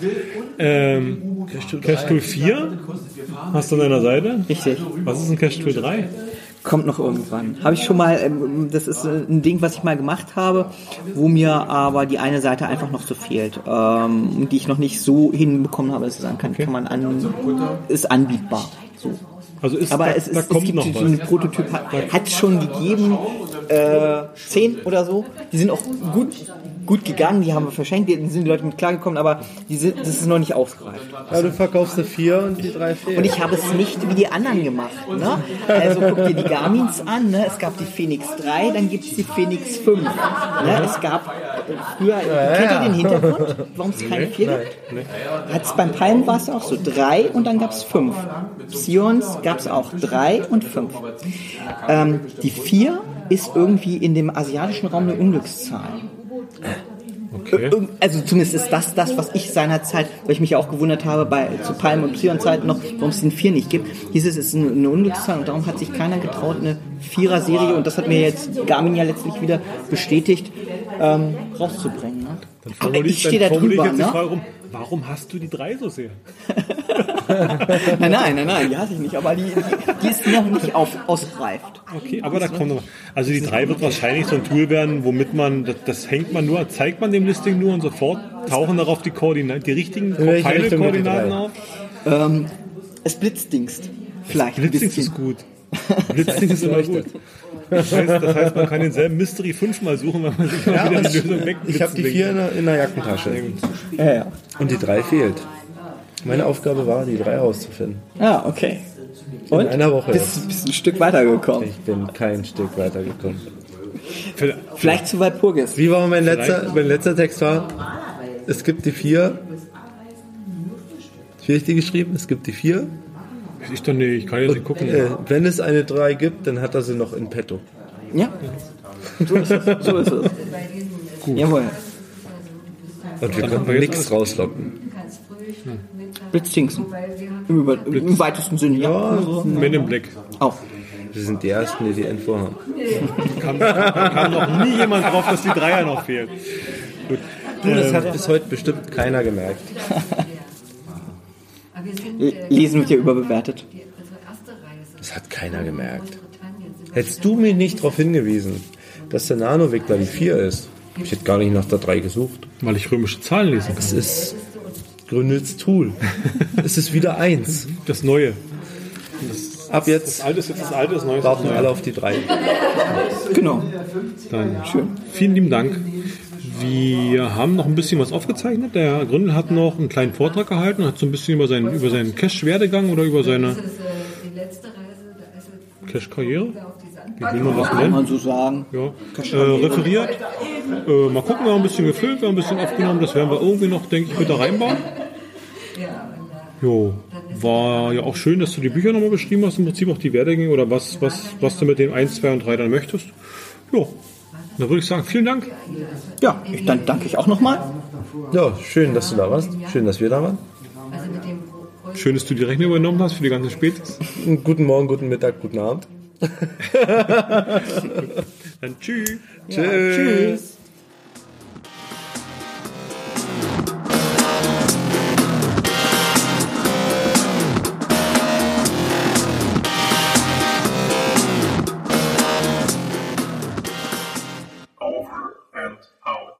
Ähm, Cashtool 4 hast du an deiner Seite. Richtig. Was ist ein Cashtool 3? Kommt noch irgendwann. Habe ich schon mal, ähm, das ist äh, ein Ding, was ich mal gemacht habe, wo mir aber die eine Seite einfach noch so fehlt. Ähm, die ich noch nicht so hinbekommen habe, dass ich sagen kann, kann man an, ist anbietbar. So. Also ist, Aber da, es, ist, da es gibt noch so einen. Prototyp, hat, hat schon gegeben, äh, zehn oder so. Die sind auch gut, gut gegangen, die haben wir verschenkt, die sind die Leute mit klargekommen, aber die sind, das ist noch nicht ausgereift. Ja, du verkaufst eine 4 und die 3 fehlen. Und ich habe es nicht wie die anderen gemacht. Ne? Also guck dir die Garmins an. Ne? Es gab die Phoenix 3, dann gibt es die Phoenix 5. Ne? Es gab äh, früher, kennt ihr den Hintergrund, warum es keine 4 gibt? Hat's beim Palm war es auch so, 3 und dann gab es 5. Psions gab es auch 3 und 5. Ähm, die 4 ist irgendwie in dem asiatischen Raum eine Unglückszahl. Okay. Also zumindest ist das das, was ich seinerzeit, weil ich mich ja auch gewundert habe, bei zu Palm- und Psion-Zeiten noch, warum es den 4 nicht gibt, hieß es, es ist eine, eine Unglückszahl und darum hat sich keiner getraut, eine Vierer-Serie, und das hat mir jetzt Garmin ja letztlich wieder bestätigt, ähm, rauszubringen. Ne? Dann Aber formuliere ich stehe da dann formuliere ich drüber, jetzt die ne? Frage rum, warum hast du die 3 so sehr? [LAUGHS] Nein, nein, nein, nein, die hasse ich nicht, aber die, die, die ist noch nicht auf, ausgereift. Okay, aber da kommt noch. Also die 3 wird wahrscheinlich so ein Tool werden, womit man, das, das hängt man nur, zeigt man dem Listing nur und sofort tauchen darauf die Koordinaten, die richtigen Pfeile-Koordinaten drei? auf. Ähm, es blitzdingst. Vielleicht bisschen. ist gut. [LAUGHS] Blitzing ist immer gut. Das heißt, das heißt, man kann denselben Mystery fünfmal suchen, weil man sich mal wieder die Lösung weg Ich habe die vier in der, in der Jackentasche. Ja, ja. Und die drei fehlt. Meine Aufgabe war, die drei rauszufinden. Ah, okay. Und? In einer Woche. Bist, bist ein Stück weitergekommen. Ich bin kein Stück weitergekommen. Vielleicht zu Walpurgis. Wie war mein letzter, mein letzter Text war? Es gibt die vier. Wie habe ich die geschrieben? Es gibt die vier. Ich doch nicht, ich kann jetzt nicht gucken. Äh, wenn es eine drei gibt, dann hat er sie noch in petto. Ja. So ist es. So ist es. Jawohl. Und wir konnten wir jetzt nichts rauslocken. Blitzdingsen. Im, über, Im weitesten Sinne, ja. Also, Men in Black. auch. Wir sind die Ersten, die die Info haben. Kam, kam noch nie jemand drauf, dass die Dreier noch fehlt. Gut. Du, das hat bis heute bestimmt keiner gemerkt. [LAUGHS] Aber wir sind, äh, Lesen wird ja überbewertet. Das hat keiner in gemerkt. Hättest du mich nicht darauf hingewiesen, dass der Nanowickler die 4 ist, ich hätte gar nicht nach der 3 gesucht. Weil ich römische Zahlen lesen kann. Es ist Gründels Tool. es ist wieder 1. Das Neue. Ab jetzt Alte ist jetzt das Alte, das Neue ist das warten Neue. alle auf die 3. Genau. Dann vielen lieben Dank. Wir haben noch ein bisschen was aufgezeichnet. Der Gründel hat noch einen kleinen Vortrag gehalten, hat so ein bisschen über seinen, über seinen Cash-Werdegang oder über seine Cash-Karriere, wie will man Kann nennen, man so sagen. ja, äh, referiert. Äh, mal gucken, wir haben ein bisschen gefilmt, wir haben ein bisschen aufgenommen. Das werden wir irgendwie noch, denke ich, mit da reinbauen. Jo, war ja auch schön, dass du die Bücher nochmal beschrieben hast, im Prinzip auch die Werdegänge oder was, was, was du mit den 1, 2 und 3 dann möchtest. Jo, dann würde ich sagen, vielen Dank. Ja, ich, dann danke ich auch nochmal. Ja, schön, dass du da warst. Schön, dass wir da waren. Schön, dass du die Rechnung übernommen hast für die ganzen Spätis. Guten Morgen, guten Mittag, guten Abend. [LAUGHS] [LAUGHS] Dann tschüss. Tschüss. Tschüss.